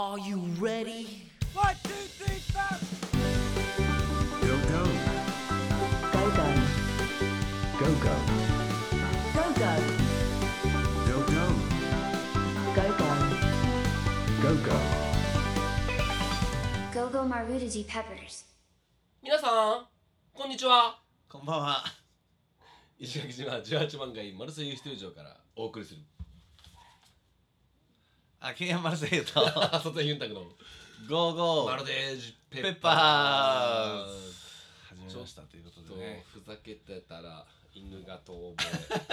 Are you ready? One, two, three, four. Go go. Go go. Go go. Go go. Go go. Go go. Go go. Go Go Marudaji Peppers. 皆さんこんにちはこんばんは。石垣島18番街マルセイユステージオからお送りするあ、ケンヤマルセイユと。朝田ユンタクの。ゴーゴー。マルデー。ジペッペッパパー。ーズ始めましたということとでね。ふざけてたら犬が遠吠え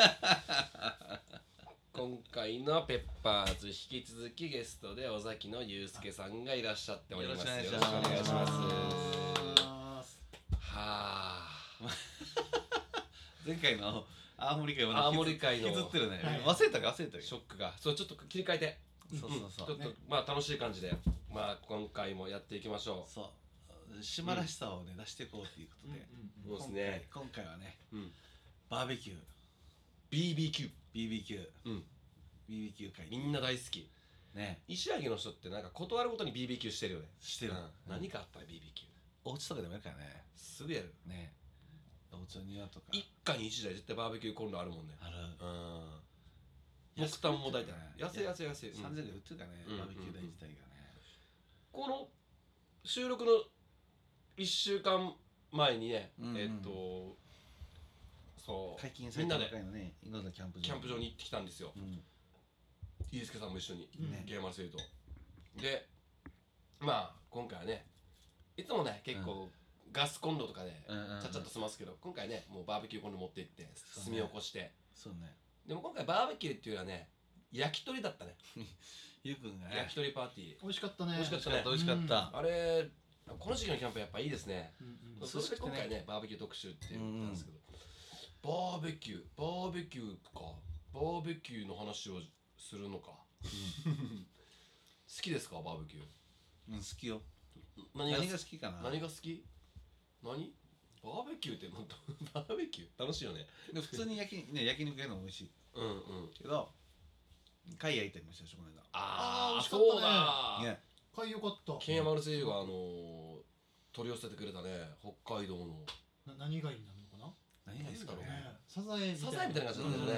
今回のペッパーズ引き続きゲストで尾崎のゆうすけさんがいらっしゃっております。よろしくお願いします。よろしくお願いしますはあ。前回の青森会青森会の。引きずってるね。忘れたか忘れたか。ショックが。そうちょっと切り替えてそうそうそう。ちょっと、まあ楽しい感じでまあ今回もやっていきましょそう。島らしさをね出していこうということで。うそうですね。今回はね、うん。バーベキュー、BBQ BBQ、うん。BBQ 会。みんな大好き。ね、石垣の人ってなんか断るごとに BBQ してるよね。してる。うん。何かあったら BBQ お家とかでもやるからね。すぐやる。ね。お家の庭とか。一家に一台絶対バーベキューコンロあるもんね。ある。うん木炭も大体安いや安い安い、うん。三千円で売ってるからね、うん。バーベキュー台自体がね。この収録の1週間前にね、うんうん。えっとそう。解禁されたキャンプ場。キャンプ場に行ってきたんですよ。うん。飯助さんも一緒に、ね。ゲーマルセイとでまあ今回はねいつもね結構、ガスコンロとかでうんうんうん。ちゃっちゃっと済ますけど、今回ねもうバーベキューコンロ持って行って炭起こして、そうね。でも今回バーベキューっていうよりはね焼き鳥だったね。ゆうくんがね。焼き鳥パーティー。美味しかったね。美味しかったね。美味しかった。あれこの時期のキャンプやっぱいいですね、うんうん。それで今回ねバーベキュー特集って言ったんですけど、バーベキュー。バーベキューか。バーベキューの話をするのか、好きですかバーベキュー？うん、好きよ。何が何が好きかな。何が好き？何？バーベキューって本当バーベキュー？楽しいよね。で普通に焼き,、ね、焼肉やるのも美味しい。うんうん。けど貝焼いたりもしたでしょこの間。あああー美味しかったね。そうだ。ね。買いよかった。ケンヤマルセイユがあのー取り寄せてくれたね。北海道の。な何がいいなのかな？何がいいですかね。ね。サザエみたいな。サザエみたいな感じうんうんんうんう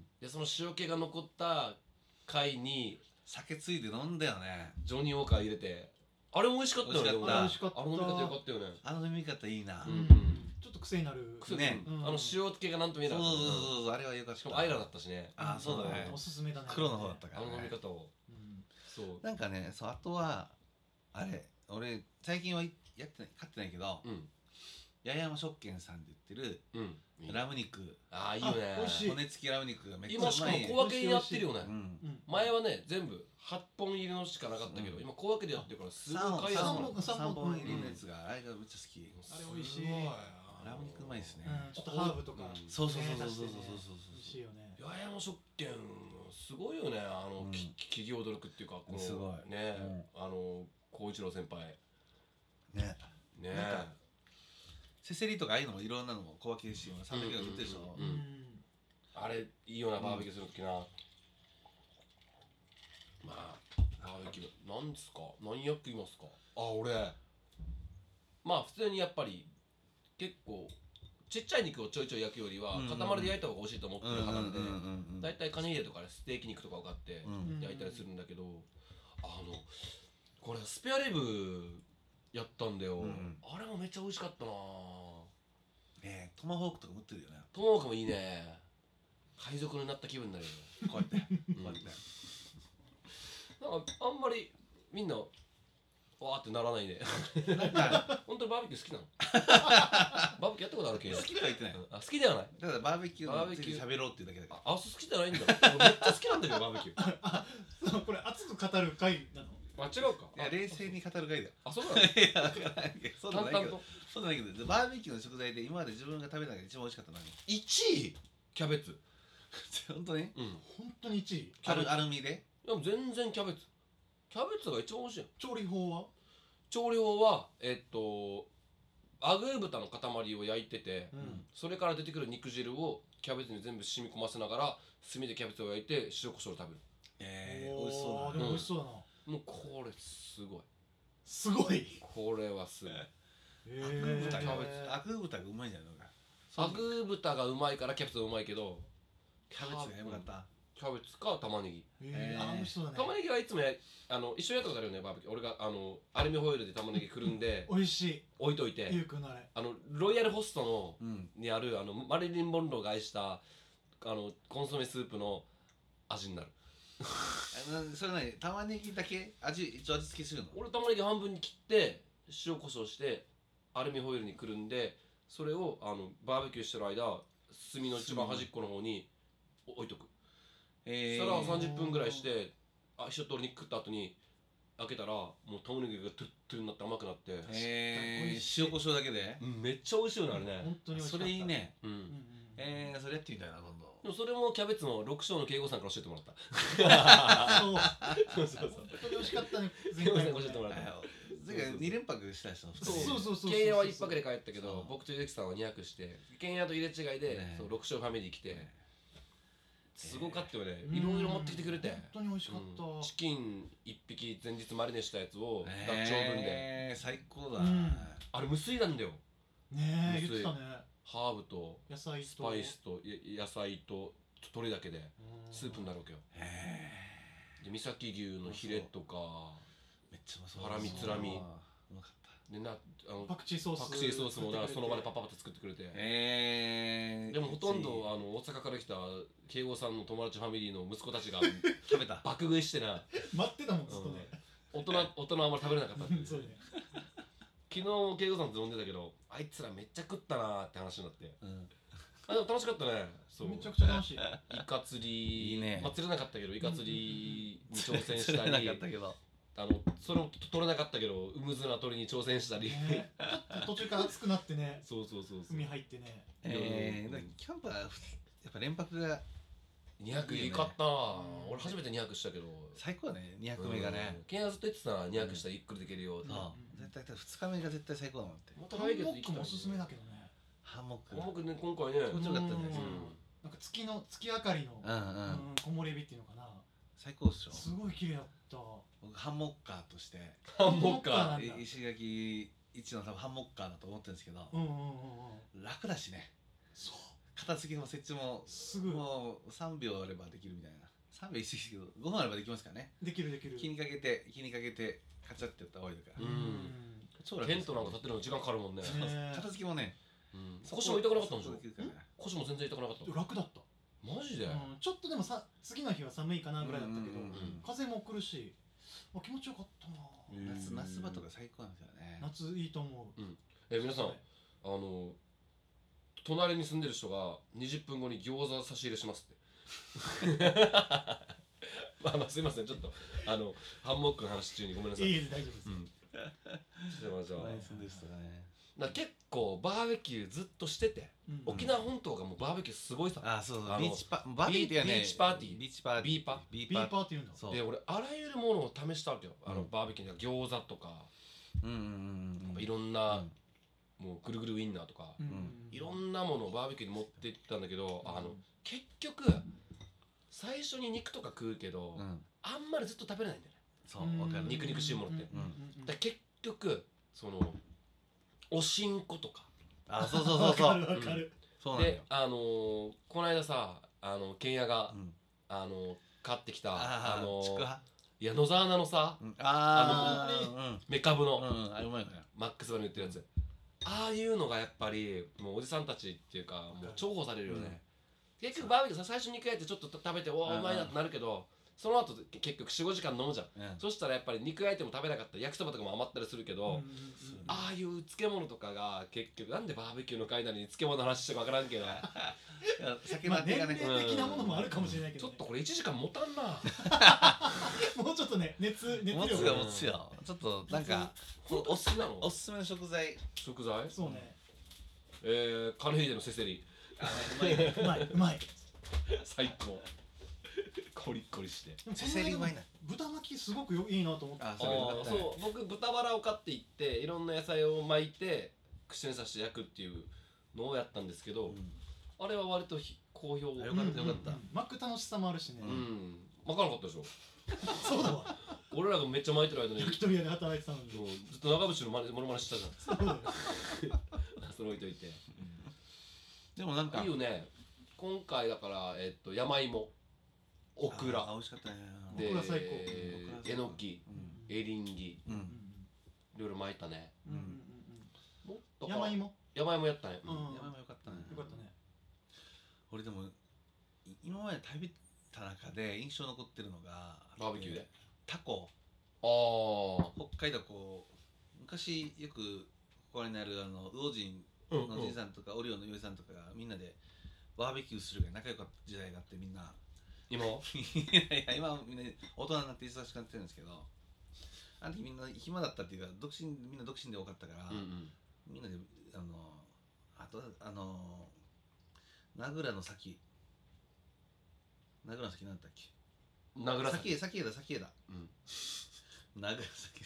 ん。でその塩気が残った貝に酒ついで飲んだよね。ジョニーウォーカー入れてあれも美味しかったよね美味しかった。あの飲み方よかったよね。あの飲み方いいな、ちょっと癖になる癖ね。あの塩気がなんとも言えなかった。そうそうそうあれはよかった。しかもアイラだったしね。あーそうだね。おすすめだね。黒の方だったかあら、ね、の飲み方を。うんそう。なんかねそうあとはあれ俺最近はやってない買ってないけどうん。八重山食券さんで売ってるラム肉。ああいいよね。あ美味しい。骨付きラム肉がめっちゃう今しかも小分けにやってるよね。前はね全部8本入りのしかなかったけど、うん。今小分けでやってるからすごい三本買いやすい。の三本三本三本入りのやつがあれがめっちゃ好きあれ美味しい。ラム肉うまいですね。うんちょっとハーブとかうん。そうそうそうそうねそうそうそうそう美味しいよね八重山食券すごいよねあの、うんき企業努力っていうかこのすごいね、あの孝一郎先輩ねねなんかせせりとかああいうのもいろんなのも小分けし300円売ってるでしょうんうんあれいいよなバーベキューするときな、まあバーベキュー何ですか？何焼きますか？あ俺。まあ普通にやっぱり結構ちっちゃい肉をちょいちょい焼くよりは塊で焼いた方が美味しいと思ってる派なんで大体カニ入れとかステーキ肉とかを買ってうん。焼いたりするんだけどあのこれスペアリブやったんだよ、あれもめっちゃ美味しかったな。ねトマホークとかも売ってるよね。トモークもいいね。海賊になった気分になるよこうやって。うん。こうやってなんかあんまりみんなわーってならないでなんか本当にバーベキュー好きなの？バーベキューやったことあるけど。好きとは言ってない。あ好きではない？ただバーベキューバーベキュー。について喋ろうっていうだけだかああそう好きじゃないんだ。俺めっちゃ好きなんだけどバーベキュー。そうこれ熱く語る回なの？あ違うか。らいや冷静に語る回だよ。あそうなの？いやわからないけど。そうじゃないけど。淡々と。そうじゃないけど。バーベキューの食材で今まで自分が食べた中で一番美味しかったのは1位！キャベツ。何本当に？うん。本当に1位。アルアルミで？でも全然キャベツ。キャベツが一番美味しいの。調理法は？調理法はえっとアグー豚の塊を焼いてて、うん。それから出てくる肉汁をキャベツに全部染み込ませながら炭でキャベツを焼いて塩コショウで食べる。えー、美味しそうだでも美味しそうだな。もうこれすごい。すごい？これはすごい。へアグー豚がーアグー豚がうまいんじゃないのか。アグー豚がうまいからキャベツがうまいけどキャベツがよかったキャベツか玉ねぎ。へー。あ美味しそうだね。玉ねぎはいつもやあの一緒にやったことあるよねバーベキュー。俺があのアルミホイルで玉ねぎくるんで 美味しい。置いといて。ゆうくんのあれ。あのロイヤルホストのうん。にあるあのマリリン・モンローが愛したあのコンソメスープの味になる。あなそれ何？玉ねぎだけ？味一応味付けするの？俺玉ねぎ半分に切って塩コショウしてアルミホイルにくるんでそれをあのバーベキューしてる間炭の一番端っこの方に置いとくえそしたら30分ぐらいしてあ一通りに食った後に開けたらもう玉ねぎがトゥルトゥルになって甘くなって、えー、塩コショウだけで？うんめっちゃ美味しいよねあれね。本当に美味しかった。それいいね。うん。うんうんえー、それやってみたいな今度。でもそれもキャベツの六章の慶吾さんから教えてもらった。そう。そうそうそう。本当に美味しかったね慶吾さんから教えてもらったあてか二連泊した人そうそうそうそう。ケンヤは一泊で帰ったけそう。ど僕とゆうきさんは二泊してケンヤと入れ違いで、ね。そう六章ファミリー来て、すごかったよね、うん。いろいろ持ってきてくれて。本当に美味しかった。うん。チキン一匹前日マリネしたやつをダッチオーブンで、えー、最高だ、うん。あれ無水なんだよ。ねえ無水。言ってたね。ハーブと野菜と。スパイスとや野菜と鶏だけでスープになるわけよ。へで三崎牛のヒレとかーめっちゃうまそう。ハラミつらみうまかったでなあのパクチーソースパクチーソースもその場でパパパッと作ってくれて。えー、でもほとんどあの大阪から来た慶吾さんの友達ファミリーの息子たちが 食べた。爆食いしてな。待ってたもんずっとね。大人 大人はあんまり食べれなかったっていう。そうね。昨日慶吾さんと飲んでたけどあいつらめっちゃ食ったなーって話になって。うん。あでも楽しかったね。そう。めちゃくちゃ楽しい。イカ釣り。いいね。まあ、釣れなかったけどイカ釣りに挑戦し 釣れなたりかったけどあのそれも取れなかったけどウムズナ取りに挑戦したり、ね。ちょっと途中から暑くなってね そうそうそうそう。海入ってね。えー、だからキャンプはふやっぱ連泊が2泊いいかったな。俺初めて2泊したけど。最高だね。2泊目がね。うん。ケンヤずっと言ってたな2泊したらゆっくりできるよ。う絶対2日目が絶対最高だもんって。またハンモ来月行きたいックもおすすめだけどね。ハンモック。僕ね今回ね。気持ちよかったんじゃないですかうん。なんか月の月明かりのうんうん、うん木漏れ日っていうのかな最高っしょすごい綺麗だった。僕ハンモッカーとして。ハンモッカー。なんだ。い石垣一の多分ハンモッカーだと思ってるんですけど、うんうんうんうん。楽だしね。そう。片付けも設置もすぐ。もう3秒あればできるみたいな。3秒言い過ぎですけど5分あればできますからね。できるできる。気にかけて気にかけてカチャってやったら終わりだか。ら、うん。超楽テントなんか立ってるの時間かかるもんね、ね片付けもねうん。腰も痛くなかったんでしょ？腰も全然痛くなかった。楽だったマジで、うんちょっとでもさ次の日は寒いかなぐらいだったけどうんうんうん風も来るしあ気持ちよかったな。夏夏場とか最高なんですよね。夏いいと思う。え皆さんあの隣に住んでる人が20分後に餃子差し入れしますって。まあまあすいません。ちょっとあのハンモックの話中にごめんなさい。いいです。大丈夫です。うん。じゃあじゃあ。ナイスですねだから結構バーベキューずっとしてて、うん沖縄本島がもうバーベキューすごいさ、あそうそう。ビーチパバーベキュービーチパーティー。ビーチパーティー。ビーパビビーパーって言うんだ。そうで俺あらゆるものを試したわけよ、あのうん。バーベキューに餃子とか、うんいろんな、もうぐるぐるウインナーとか、うんいろんなものをバーベキューに持って行ったんだけど、あの結局最初に肉とか食うけど、うん。あんまりずっと食べれないんだよね。そうわかる。肉肉しいものって。だ結局そのおしんことか。あそうそうそうわかそうるわかる。そうなんだよであのーこの間さあのケンヤが、うん。あの買ってきたあああのちくわ。いや野沢菜のさうん。ああーうん。メカブの、うんうんあれうまいのよ。マックスバに売ってるやつ、ああいうのがやっぱりもうおじさんたちっていうかもう重宝されるよね、結局バーベキューさ最初に肉焼いてちょっと食べておおうん。うまいなってなるけどその後結局45時間飲むじゃん、うん。そしたらやっぱり肉焼いても食べなかったり焼きそばとかも余ったりするけど、うんうんうん。ああいう漬物とかが結局なんでバーベキューの会なのに漬物の話してか分からんけど。酒まあ年齢的なものもあるかもしれないけどね。ちょっとこれ1時間持たんな。もうちょっとね熱熱持つよ持つよ。ちょっとなんかおすすめのおすすめの食材。食材？そうね。えー、カネヒデのせせり。あうまいね。うまいうまい。最高コリッコリして。でもせせりうまいな豚巻きすごくよいいなと思ってああそれよかったね。そう。僕豚バラを買っていっていろんな野菜を巻いて串に刺して焼くっていうのをやったんですけど、うん。あれは割とひ好評。あよかったよかった。うんうんうん。巻く楽しさもあるしね。うん、巻かなかったでしょ。そうだわ。俺らがめっちゃ巻いてる間に。焼き鳥屋で働いてたのに。もう。ずっと長渕のまねモノマネしてたじゃん。そう。だ よそれ置いといて。でもなんかいいよね。今回だからえっと山芋オクあラ美味しかったね。でオクラ最高。えのきうん。エリンギううん。んいろいろ巻いたね。うん。山芋？山芋やったね、うん。山もよかったね。よかったね。俺でもい今まで食べた中で印象残ってるのがバーベキューで？タコ。あ北海道こう昔よくここにあるあの魚人のじいさんとか、オリオンのよいさんとかがみんなでバーベキューするぐらい仲良かった時代があってみんな今は？いやいや今はみんな大人になって忙しくなってるんですけどあの時みんな暇だったっていうか独身みんな独身で多かったから、うんうん。みんなであのあとあの名倉の先。名倉の先なんだっけ？名倉先。枝先枝先枝うん。名倉先。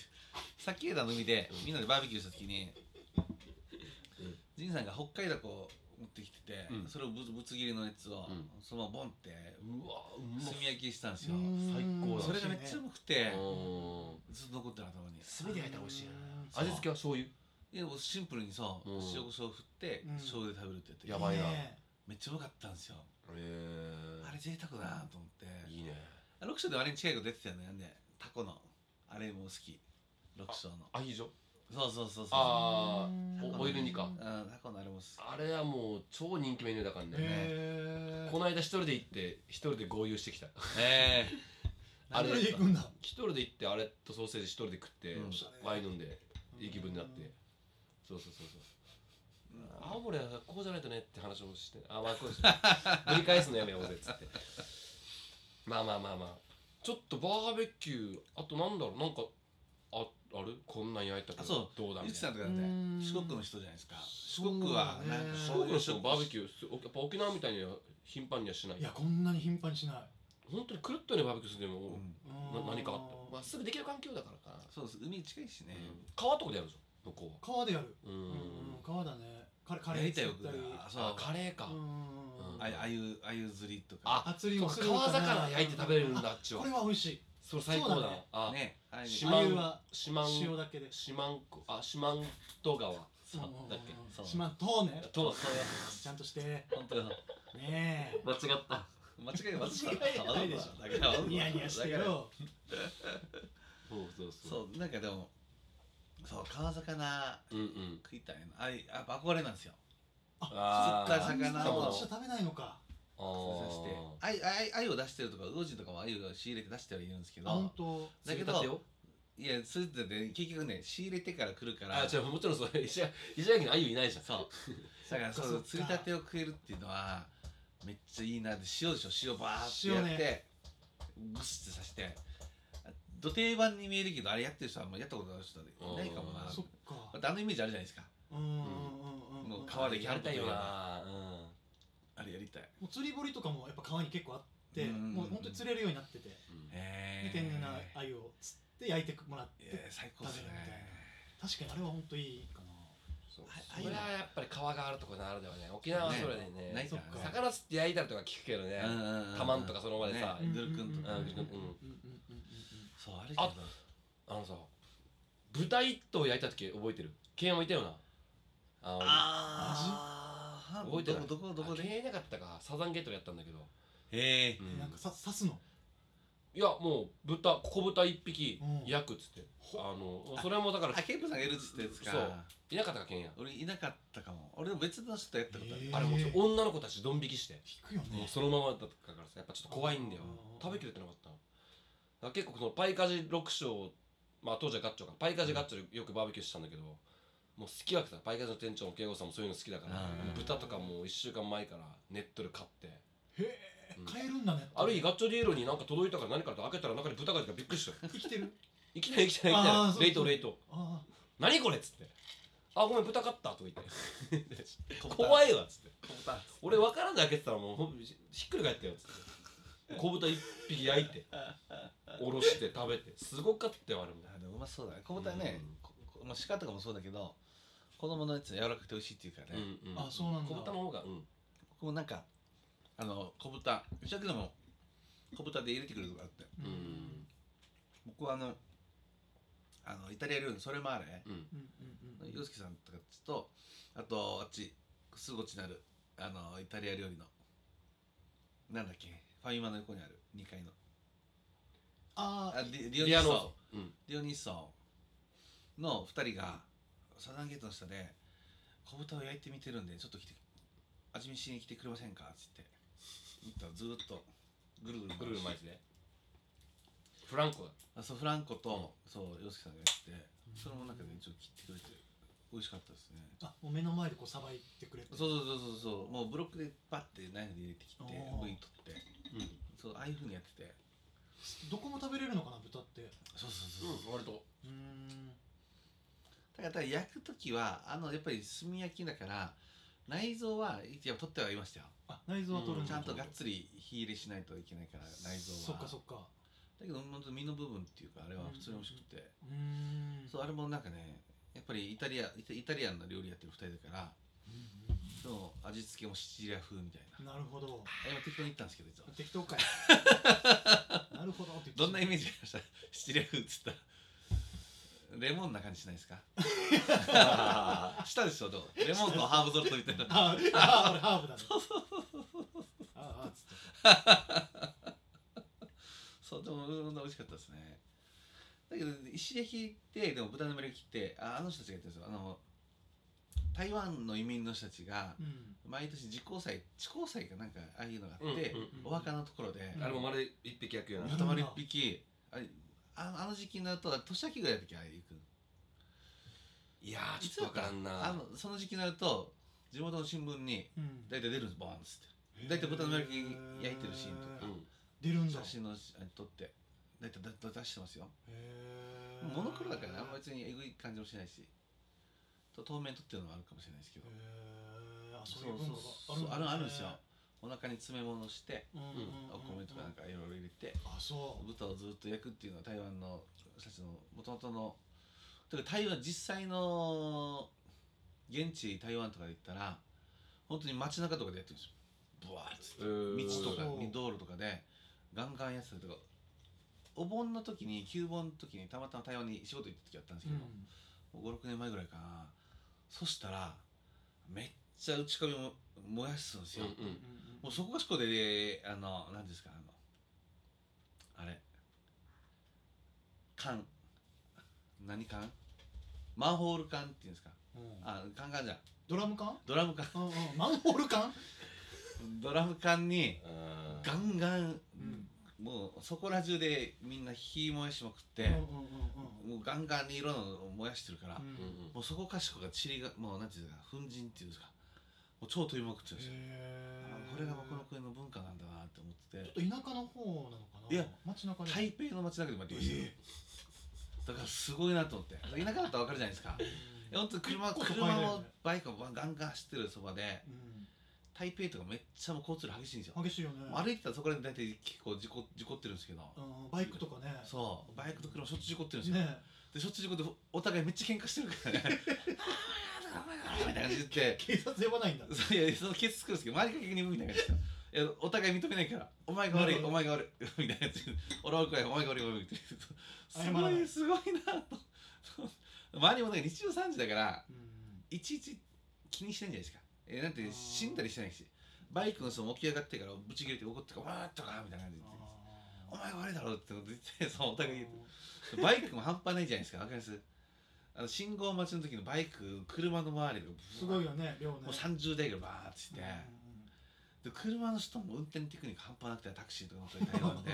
先枝の海でみんなでバーベキューした時にうん。仁さんが北海道こう持ってきてて、うん。それをぶぶつ切りのやつを、うん。そのままボンってうわうま炭焼きしたんですよ。最高だそれがめっちゃうまくてうん。ずっと残ってる頭に。炭で焼いたら美味しい味付けは醤油？いやもうシンプルにさ、うん。塩コショウ振って、うん。醤油で食べるってやってやばいな。ね。めっちゃうまかったんですよ、へあれ贅沢だなと思って。えいいね。あ六章でもあれに近いこと出てたよね。なんでタコのあれも好き。六章の。アヒージョ？そうそうそうそう。あうん。あオイル煮か。うんタコのあれもあれはもう超人気メニューだからね。へえ。この間一人で行って一人で合流してきた。ええ。あれで行くんだ。一人で行ってあれとソーセージ一人で食ってうん。ワイン飲んでいい気分になって。そうそうそうそう。青森はこうじゃないとねって話をしてあまあこうです。ぶり返すのやめようぜっつって。まあまあまあまあ。ちょっとバーベキューあとなんだろうなんかあある？こんなん焼いたけあそう。どどうだみゆきたいな。さんとかだってうん。四国の人じゃないですか。四そう国はねなんか四そういう国の人もバーベキューすやっぱ沖縄みたいには頻繁にはしない？いやこんなに頻繁にしない。本当に狂ったようにバーベキューするでも、うん。な何かあった？まあすぐできる環境だからかな、そうです。海近いしね、うん。川とかでやるじゃん向こうは。川でやる。ううんん。川だね。カレカレーやりたいよ作ったり。あそう。あカレーか、うんああゆあゆ釣りとか。ああ釣りもする川魚焼いて食べれるんだあっちは。これは美味しいそれ最高だそうだね。あねあゆ四万あゆは四万塩だけで。四万湖あ四万十川。そう。うんうんうんだっけ？そう。しまっとうね。とちゃんとして。ね本当だ。え。間違った。間違い間間違いないでしょだから。ニヤニヤしてよ。そうそうそう。そうなんかでもそう川魚うんうん。食いたいな。あいやっぱ憧れなんですよ。あ釣った魚あんなを食べないのかさしてあいあいあいを出してるとか魚人とかもあゆを仕入れて出してはいるんですけあ本ど当だけどいやそれってね結局ね仕入れてから来るから。あ違うもちろんそれ 石垣にあゆいないじゃん。そう。だからそう釣りたてを食えるっていうのはめっちゃいいなで塩でしょ塩バーってやってグスってさして土定番に見えるけどあれやってる人はもうやったことある人いないかもな。そっか。あのイメージあるじゃないですか。うんうんうんうん。もう川でキャンプやりたいよなあれやりたい。もう釣り堀とかもやっぱ川に結構あってうんもう本当に釣れるようになっててでうん。へ天然な鮎を釣って焼いてもらってえー最高ですね。食べるみたいな。確かにあれは本当いいかな。そうあそれはやっぱり川があるとこならではね沖縄はそれでね。ないそっかからね。魚釣って焼いたりとか聞くけどね。うんうんうんたまん。とかその場でさ。ねグルクンとかうんねグルクンうんそうあれけどああのさ豚一頭焼いた時覚えてる？ケンもいたよな。ああー覚えてない。どこどこどこであケンいなかったか。サザンゲートでやったんだけど、へえうん。なんかさ刺すの？いやもう豚小豚一匹うん。焼くっつって、あのそれもだからあケンプさんがやるっつったやつかそういなかったかケンや俺いなかったかも俺でも別の人とやったことあるへーあれもう女の子たちドン引きして引くよねもうそのままだったからさやっぱちょっと怖いんだようん食べきれてなかったのだから結構そのパイカジ6章まあ当時はガッチョかパイカジガッチョでよくバーベキューしたんだけどもう好きわけさパイカジの店長の慶吾さんもそういうの好きだから豚とかもう1週間前からネットで買って。へえうん。買えるんだね。ある日ガッチョディエロになんか届いたから何かと開けたら中に豚がいるからびっくりした。よ生きてる？生きてない生きてない生きてない。レイトレイト。あ何これっつって。あごめん豚買ったとか言って。怖 怖いわっつって。俺分からんで開けてたらもうひっくり返ったよっつって。小豚一匹焼いて おろして食べて。すごかったよあれも。あでもうまそうだね。小豚ね、まあ、鹿とかもそうだけど子供のやつは柔らかくて美味しいっていうからね、うんうんあそうなんだ。小豚の方がうん。僕もなんかあの小豚。うちだけでも小豚で入れてくるとかあって。うん。僕はあのあのイタリア料理のそれもあれ。うん。うんうんうん。洋介さんとかとあとあっちすぐこっちになるあのイタリア料理のなんだっけファミマの横にある2階の。ああディディオニッソソうん。ディオニッソの2人がサザンゲートの下で小豚を焼いてみてるんでちょっと来て味見しに来てくれませんか？っつって。言ったらずーっとぐるぐるぐるぐる巻いて。ねフランコだ。あそうフランコと、そう洋介さんがやっててそれもなん。かねちょっと切ってくれて美味しかったですね。あもう目の前でこうさばいてくれて。そうそうそうそうそう。もうブロックでパッてナイフで入れてきておー。部位取って。うん。そうああいうふうにやってて。どこも食べれるのかな豚って。そうそうそう、うん割と。うーんだから焼く時はあのやっぱり炭焼きだから内臓はいや取ってはいましたよ。あ内臓は取るんだちゃんとがっつり火入れしないといけないから内臓は。そっかそっか。だけど本当身の部分っていうかあれは普通に美味しくて、うーんそうあれもなんかねやっぱりイタリアイタイタリアンな料理やってる2人だからその味付けもシチリア風みたいな。なるほど。あ今適当に言ったんですけど実は。適当かい。なるほどって言ってどんなイメージがありました？シチリア風っつったらレモンな感じしないですか？したでしょどう？レモンとハーブソルトみたいな。ああ俺ハーブだねああつってそうでもうん美味しかったですねだけど石焼きってでも豚の胸焼きってああの人たちがやってるんですよあの台湾の移民の人たちがうん毎年時効祭地高祭かなんかああいうのがあって、うんうんお墓のところで、うんあれも丸一匹焼くような一匹あれああの時期になると年明けぐらいの時あれ行くいやーちょっとわからんな。あのその時期になると地元の新聞にうん。大体出るんですボーンっつって。大体豚の胸焼き焼いてるシーンとか。うん。出るんだ。写真の撮って。大体だだ出してますよ。へモノクロだからねあんま別にえぐい感じもしないし。と透明撮ってるのもあるかもしれないですけど。へえあそそういう文化そうそう。あるあるんですよお腹に詰め物してうんうんうんうん。お米とかなんかいろいろ入れてあそう。豚をずっと焼くっていうのは台湾の人たちのもともとのだから台湾実際の現地台湾とかで行ったら本当に街中とかでやってるんですよ。ブワーッつって。道とか道路とかでガンガンやってたりとか。お盆の時に旧盆の時にたまたま台湾に仕事行った時あったんですけど、56年前ぐらいかな。そしたらめっちゃ内壁も燃やすんですよ、うんうんもうそこがしこであの何ですかあのあれ。缶。何缶？マンホール缶っていうんですか？うん。あ缶缶じゃん。ドラム缶？ドラム缶。うんうん。マンホール缶？ドラム缶にガンガンうん。もうそこら中でみんな火燃やしまくって、もうガンガンに色の燃やしてるから、うん。もうそこかしこが塵がもうなんていうんですか粉塵っていうんですか超飛びまくってるんですよ、へあこれが僕の国の文化なんだなって思ってて。ちょっと田舎の方なのかな？いや街中で台北の街中でもやってましたよ、だからすごいなと思って。田舎だったら分かるじゃないですか。本当に車車もバイクもガンガン走ってるそばでうん。台北とかめっちゃもう交通量激しいんですよ、激しいよね。歩いてたらそこら辺大体結構事故事故ってるんですけど、うんバイクとかね。そう。バイクと車しょっちゅう事故ってるんですよ、ね。でしょっちゅう事故ってお互いめっちゃ喧嘩してるからね みたいな感じで言って。警察呼ばないんだ。いやそのケツ作るんですけど周りが結局鈍いみたいな感じでお互い認めないから。お前が悪いお前が悪いみたいなやつ。俺は悪くないお前が悪いお前が悪いって言うとすごい。すごいなと。周りもなんか日常3時だからうん。いちいち気にしてんじゃないですか。えなんて死んだりしてないし。バイクの人も起き上がってからぶち切れて怒ってから「わーっとか」みたいな感じで「お前が悪いだろ」って言ってそうお互いバイクも半端ないじゃないですかわかります？あの信号待ちの時のバイク車の周りがすごいよね量ね。もう30台ぐらいバーって、うんで車の人も運転テクニック半端なくてタクシーとか乗って台湾で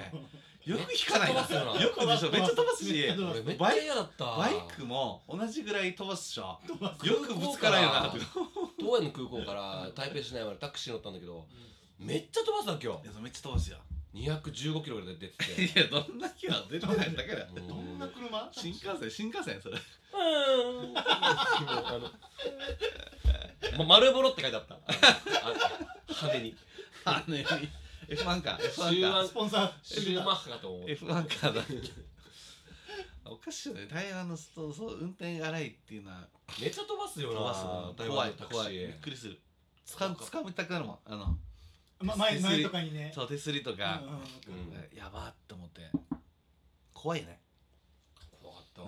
よく引かないな。めっちゃ飛ばすよな。よくでしょ。めっちゃ飛ばすしめっちゃ飛ばす。俺めっちゃ嫌だった。バイクも同じぐらい飛ばすでしょ。飛ばす。よくぶつからんよな。って東園の空港から台北市内までタクシー乗ったんだけどめっちゃ飛ばすわ今いやめっちゃ飛ばすよ。日215キロぐらいで出てて。いやどんな気は出てないんだからどんな車？新幹線？新幹線それ。うーん。あのま丸ボロって書いてあった。あのあ派手に。あね F1 か F1 か。スポンサー。シューマッハかと思う F1 かだおかしいよね。台湾の人そう運転が荒いっていうのは。めっちゃ飛ばすよな。飛ばす台怖い怖い。びっーくりする。つかつかみたくなるもん。あのま前前とかにね。そう手すりとか。うんうんうん。うん。やばーって思って。怖いよねあ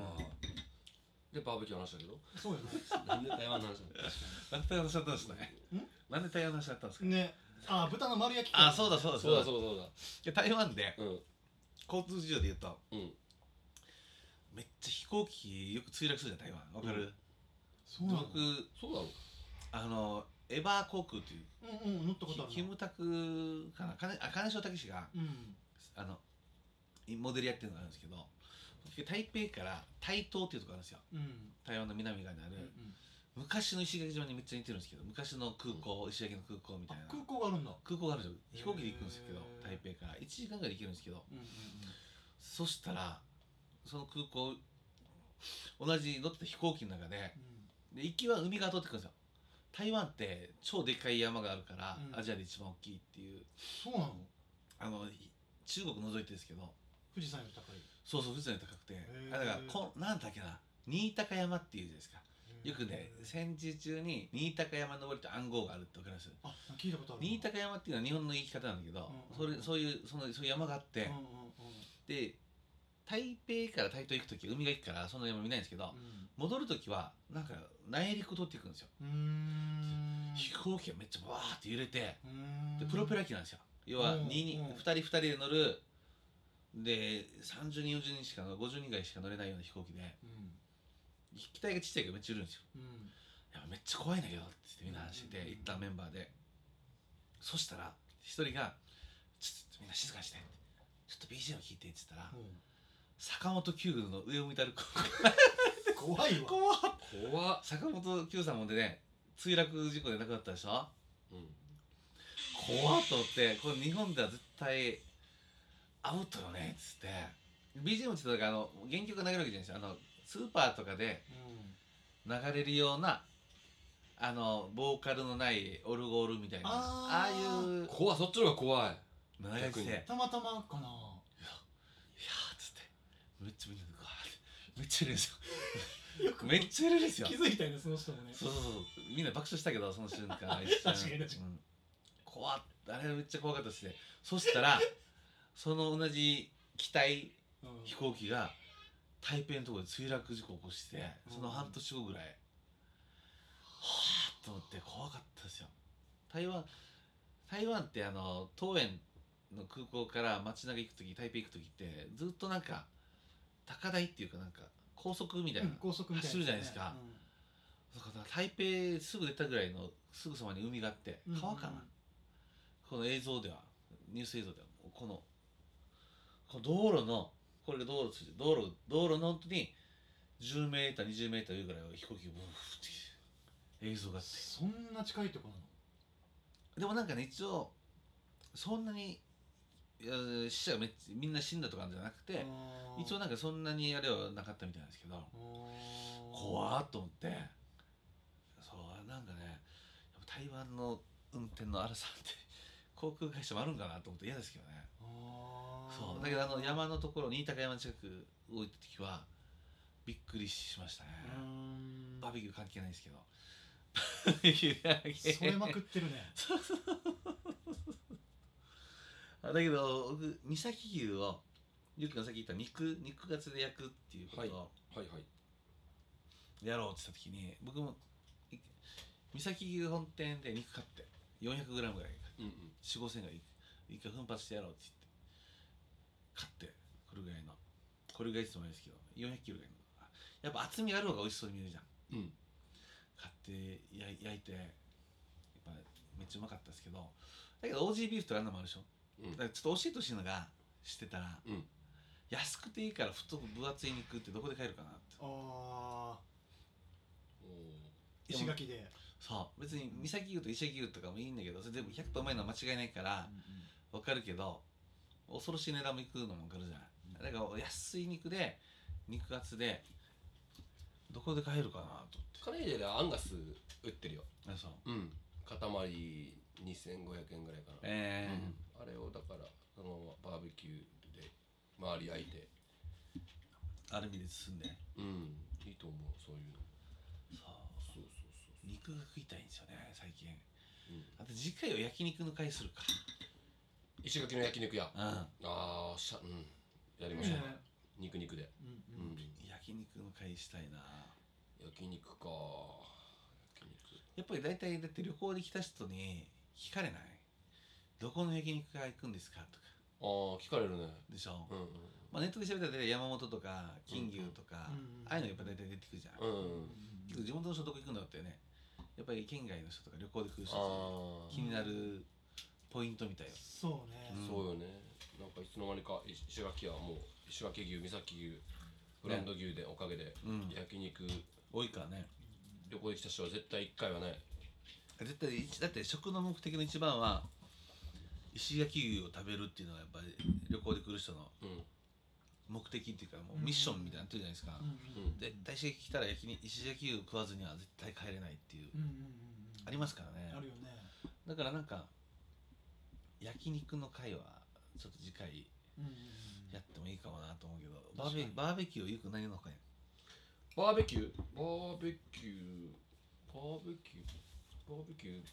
ーでバーベキューの話だけど。そうよね。なんで台湾の話なんで台湾の話だったんですね。なんで台湾の話だったんですかね。あ豚の丸焼きあそうだそうだそうだ。うそうだそうだ。で台湾でうん。交通事情で言うとうん。めっちゃ飛行機よく墜落するじゃん台湾。わかる、そうなの？僕そうなの？あのエバー航空っていううんうん乗ったことあるな。キムタクかな。金あ金城武がうん。あのモデルやってるのがあるんですけど台北から台東っていうところあるんですよ。うん。台湾の南側にある、うん昔の石垣島にめっちゃ似てるんですけど昔の空港、石垣の空港みたいな。あ空港があるんだ。空港があるんですよ。飛行機で行くんですけど台北から。1時間ぐらいで行けるんですけどうんうんそしたらその空港同じ乗ってた飛行機の中でで行きは海側通ってくるんですよ台湾って超でかい山があるから、うん。アジアで一番大きいっていう。そうなの？あの中国除いてですけど富士山より高い。そうそう富士山より高くて。ー。あだからこんなんだっけな新高山っていうじゃないですか。よくね戦時中に新高山登りって暗号があるってわかります？あ聞いたことある。新高山っていうのは日本の言い方なんだけど、うんそれそういうそのそういう山があって、うんうんで台北から台東行く時海が行くからその山見ないんですけど、戻る時はなんか内陸通っていくんですよ、飛行機がめっちゃバーって揺れてでプロペラ機なんですよ。要はうん。2, うん。2人2人で乗るで30人40人しか50人ぐらいしか乗れないような飛行機で。うん。機体がちっちゃいからめっちゃ揺るんですよ。うん。いやめっちゃ怖いんだけどってみんな話してうん。て行ったメンバーで。そしたら一人が「ちょっとみんな静かにして」ちょっと BGM 聞いて」って言ったら坂本九の上を見たる子怖いわ。怖っ。怖っ坂本九さんもでね墜落事故で亡くなったでしょ？うん。怖っと思ってこれ日本では絶対アウトよねっつって。BGM って言ったらあの原曲が流れるわけじゃないですよ。あのスーパーとかで流れるようなあのボーカルのないオルゴールみたいなああいう。怖いそっちの方が怖い。流れて逆に。ていやたまたまかな。ーっつって。めっちゃみんなでめっちゃいるんですよ めっちゃいるんですよ。気づいたよねその人もね。そうそうそう。みんな爆笑したけどその瞬間。確かに確かに。うん。怖っ。あれめっちゃ怖かったですね。そしたらその同じ機体うん。飛行機が台北のところで墜落事故を起こしてその半年後ぐらい、はあと思って怖かったですよ。台湾台湾ってあの桃園の空港から街中行く時台北行く時ってずっとなんか高台っていうかなんか高速みたいな、うん高速みたいな走るじゃないですか。だから台北すぐ出たぐらいのすぐそばに海があってうん。川かな、この映像ではニュース映像ではこのこの道路のこれが道路ついて道路道路の本当に10メーター20メーターいうぐらいを飛行機がブーって映像があって。そんな近いとこなの？でもなんかね一応そんなにいや死者がめっちゃみんな死んだとかじゃなくて一応なんかそんなにあれはなかったみたいなんですけど怖っと思ってそうなんかねやっぱ台湾の運転の荒さって 航空会社もあるんかなと思って嫌ですけどね。そうだけどあの山のところ新高山近く置いた時はびっくりしましたね。バーベキュー関係ないですけど。バーベキューだけ。それまくってるね。あだけど僕三崎牛をゆうきがさっき言った肉肉ガツで焼くっていうことをはいはいやろうって言った時に僕もい三崎牛本店で肉買って 400g ぐらいうんうん。4 5千円がいい一回奮発してやろうって言って買ってこれぐらいのこれぐらいってもないですけど400キロぐらいのやっぱ厚みがある方が美味しそうに見えるじゃん。うん。買ってや焼いてやっぱめっちゃうまかったですけどだけど OG ビーフとかあんなのもあるでしょ。うんだからちょっと教えてほしいのが知ってたら、うん。安くていいから太く分厚い肉ってどこで買えるかなって。ああお石垣で。そう。別に三崎牛と石垣牛とかもいいんだけどそれ全部100%うまいのは間違いないから分かるけど恐ろしい値段もいくのも分かるじゃない。だから安い肉で肉厚でどこで買えるかなとカレーでアンガス売ってるよ。あそう。うん。塊2500円ぐらいかな。えうん。あれをだからそのままバーベキューで周り焼いて。ー、アルミで包んで。うん。いいと思うそういうの。そう。そうそうそ肉が食いたいんですよね最近。う、うん、あと次回は焼肉の会するか。石垣の焼肉屋。うん。ああしゃうん。やりましょう、肉肉で。うんううん。ん焼焼肉の会したいな。焼肉か。焼肉。やっぱり大体だって旅行で来た人に聞かれない？どこの焼肉屋行くんですか？とか。ああ聞かれるね。でしょ、うんまあ、ネットで調べたら山本とか金牛とか、うんああいうのやっぱ大体出てくるじゃん、うんうんけど地元の人どこ行くんだってねやっぱり県外の人とか旅行で来る人ああ気になるポイントみたいよ。そうね。うん。そうよね。なんかいつの間にか石石垣はもう石垣牛三崎牛ブランド牛でおかげでうん。焼肉。多いからね。旅行で来た人は絶対一回はね絶対一だって食の目的の一番は石焼き牛を食べるっていうのがやっぱり旅行で来る人のうん。目的っていうかもうミッションみたいになってるじゃないですか、うん。うん。絶対石焼き来たら焼きに石焼き牛食わずには絶対帰れないっていう、うんうんうんありますからね。あるよね。だからなんか焼肉の会はちょっと次回やってもいいかもなと思うけどバーベバーベキューよく何の会？やバーベキュー？バーベキュー。バーベキューバーベキュー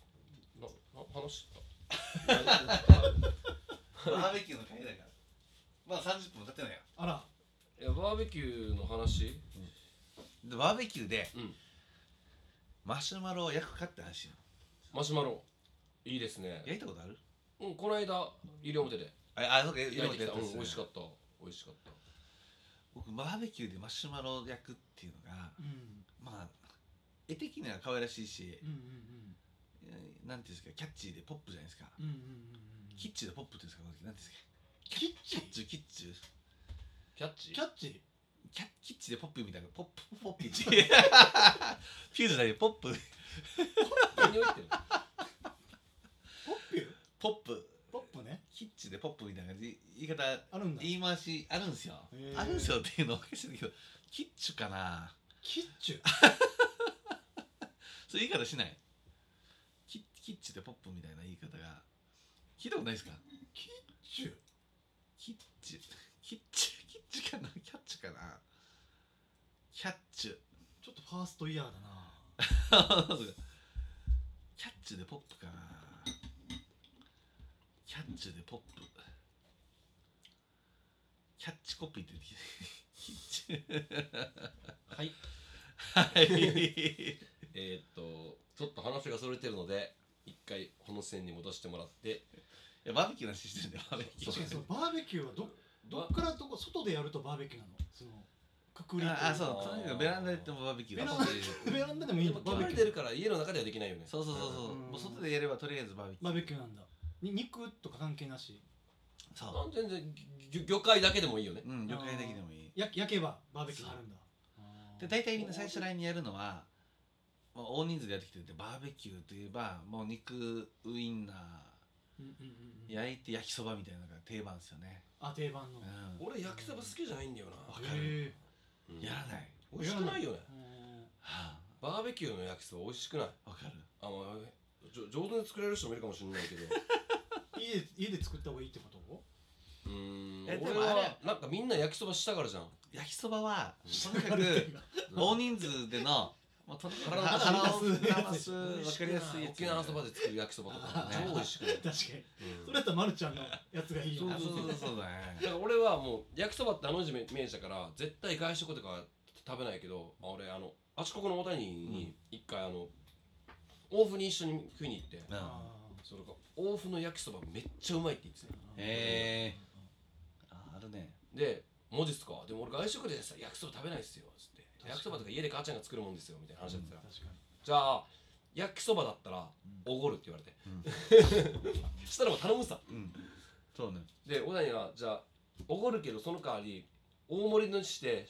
なな話したバーベキューの会だから。まだ30分経ってないよ。あら。いやバーベキューの話？でバーベキューでうん。マシュマロを焼くかって話よ。マシュマロ。いいですね。焼いたことある？うんこの間西表でああそうか焼いてきた、うん、やつ美味しかった。美味しかった。僕バーベキューでマシュマロを焼くっていうのがうん。まあ絵的には可愛らしいし、うんうんえーなんていうんですかキャッチーでポップじゃないですか、うんうんうんうんキッチュでポップっていうんですかこの時なんていうんですか。キッチキャッチュキッチュキャッチキャッチキャキッチでポップみたいなポップポッピーチ フューズだポップ。何を言ってるポッピュポップ。ポップね。キッチでポップみたいな感じ。言い方あるんだ。言い回しあるんですよ。へー。あるんですよっていうのおかしいんだけどキッチュかな。キッチュ？そういう言い方しないキキッチでポップみたいな言い方が聞いたことないですか？キッチュ？キッチキッチキッチかな？キャッチかな？キャッチちょっとファーストイヤーだな。キャッチでポップかな？キャッチでポップ。キャッチコピーってキッチはい。はい。えー、っとちょっと話がそれてるので一回この線に戻してもらって いやバーベキューの話してるんだよバーベキュー。確かにそう バーベキューはどどっからどこ外でやるとバーベキューなの？そのくくりというか。ああそう。とにかくベランダでやってもバーベキューベラン外で。ダベランダでもいいのバーベキュー離れてるから家の中ではできないよね。そうそうそうそう。うんもう外でやればとりあえずバーベキュー。バーベキューなんだ。に肉とか関係なし。そあ全然ぎ魚介だけでもいいよね。ううん魚介だけでもいい。や焼けばバーベキューになるんだ。で大体みんな最初ラインにやるのは、まあ、大人数でやってきててバーベキューといえばもう肉ウインナー焼いて焼きそばみたいなのが定番ですよね、あ定番の。う俺焼きそば好きじゃないんだよな。わかる。へうん。ん、やらない、美味しくないよね。えはバーベキューの焼きそば美味しくない。あ、わかる。あのじょ上手に作れる人もいるかもしれないけど。家で家で作った方がいいってこと？うーん。えで俺もあれ。はなんかみんな焼きそばしたからじゃん。焼きそばはうん。とにかく大人数でのもうとにかく腹を腹を満たす分かりやすい沖縄そばで作る焼きそばとか超美味しくない、確かに。うん。それやったらまるちゃんのやつがいいよあそうそうそうだねだから俺はもう焼きそばってあの字イメージだから絶対外食とか食べないけどあ俺あのあちここの大谷に一回あの大府に一緒に食いに行ってそれが大府の焼きそばめっちゃうまいって言っててーへえああるねで「文字っすか?」でも俺外食でさ焼きそば食べないっすよつってかに焼きそばとか家で母ちゃんが作るもんですよみたいな話だったら、じゃあ焼きそばだったらおごるって言われて、うん。したらもう頼むさ。うん。そうね。で小谷がじゃあおごるけどその代わり大盛りにして、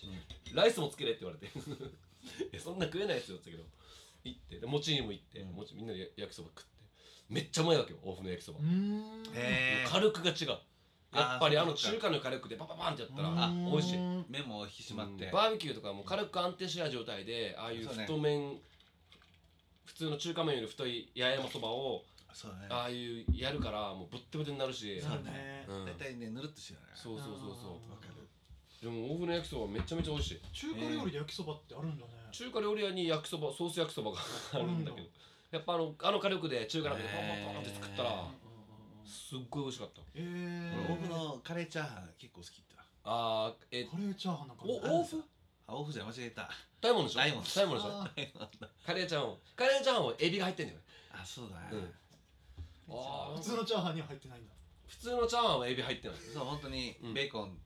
ライスもつけれって言われて。そんな食えないですよって言ったけど。行ってで餅にも行って、うん。餅みんなで焼きそば食って。めっちゃうまいわけよ大船の焼きそば、うー。んへえ火力が違うやっぱりあの中華の火力でパパパンってやったらあ美味しい。目も引き締まって、うん。バーベキューとかも軽く安定した状態でああいうそうね。太麺、普通の中華麺より太い八重山そばをそうね。ああいうやるからもうぶってぶてになるし。なるね。うん。大体ねぬるっとしてるよね。そうそうそうそわかる。うでも大船焼きそばめちゃめちゃ美味しい。中華料理で焼きそばってあるんだね。中華料理屋に焼きそばソース焼きそばがあるんだけど。やっぱあのあの火力で中華鍋でポンポンポンって作ったらすっごい美味しかった。えー。俺僕のカレーチャーハン結構好きってあーえカレーチャーハンなんかおある大府あオフじゃ間違えた。大門でしょ？大門。大門でしょ。あカレーチャーハンカレーチャーハンはエビが入ってんだよね。あそうだね、うん。あ普通のチャーハンには入ってないんだ。普通のチャーハンはエビ入ってない。そう本当にうん。ベーコン、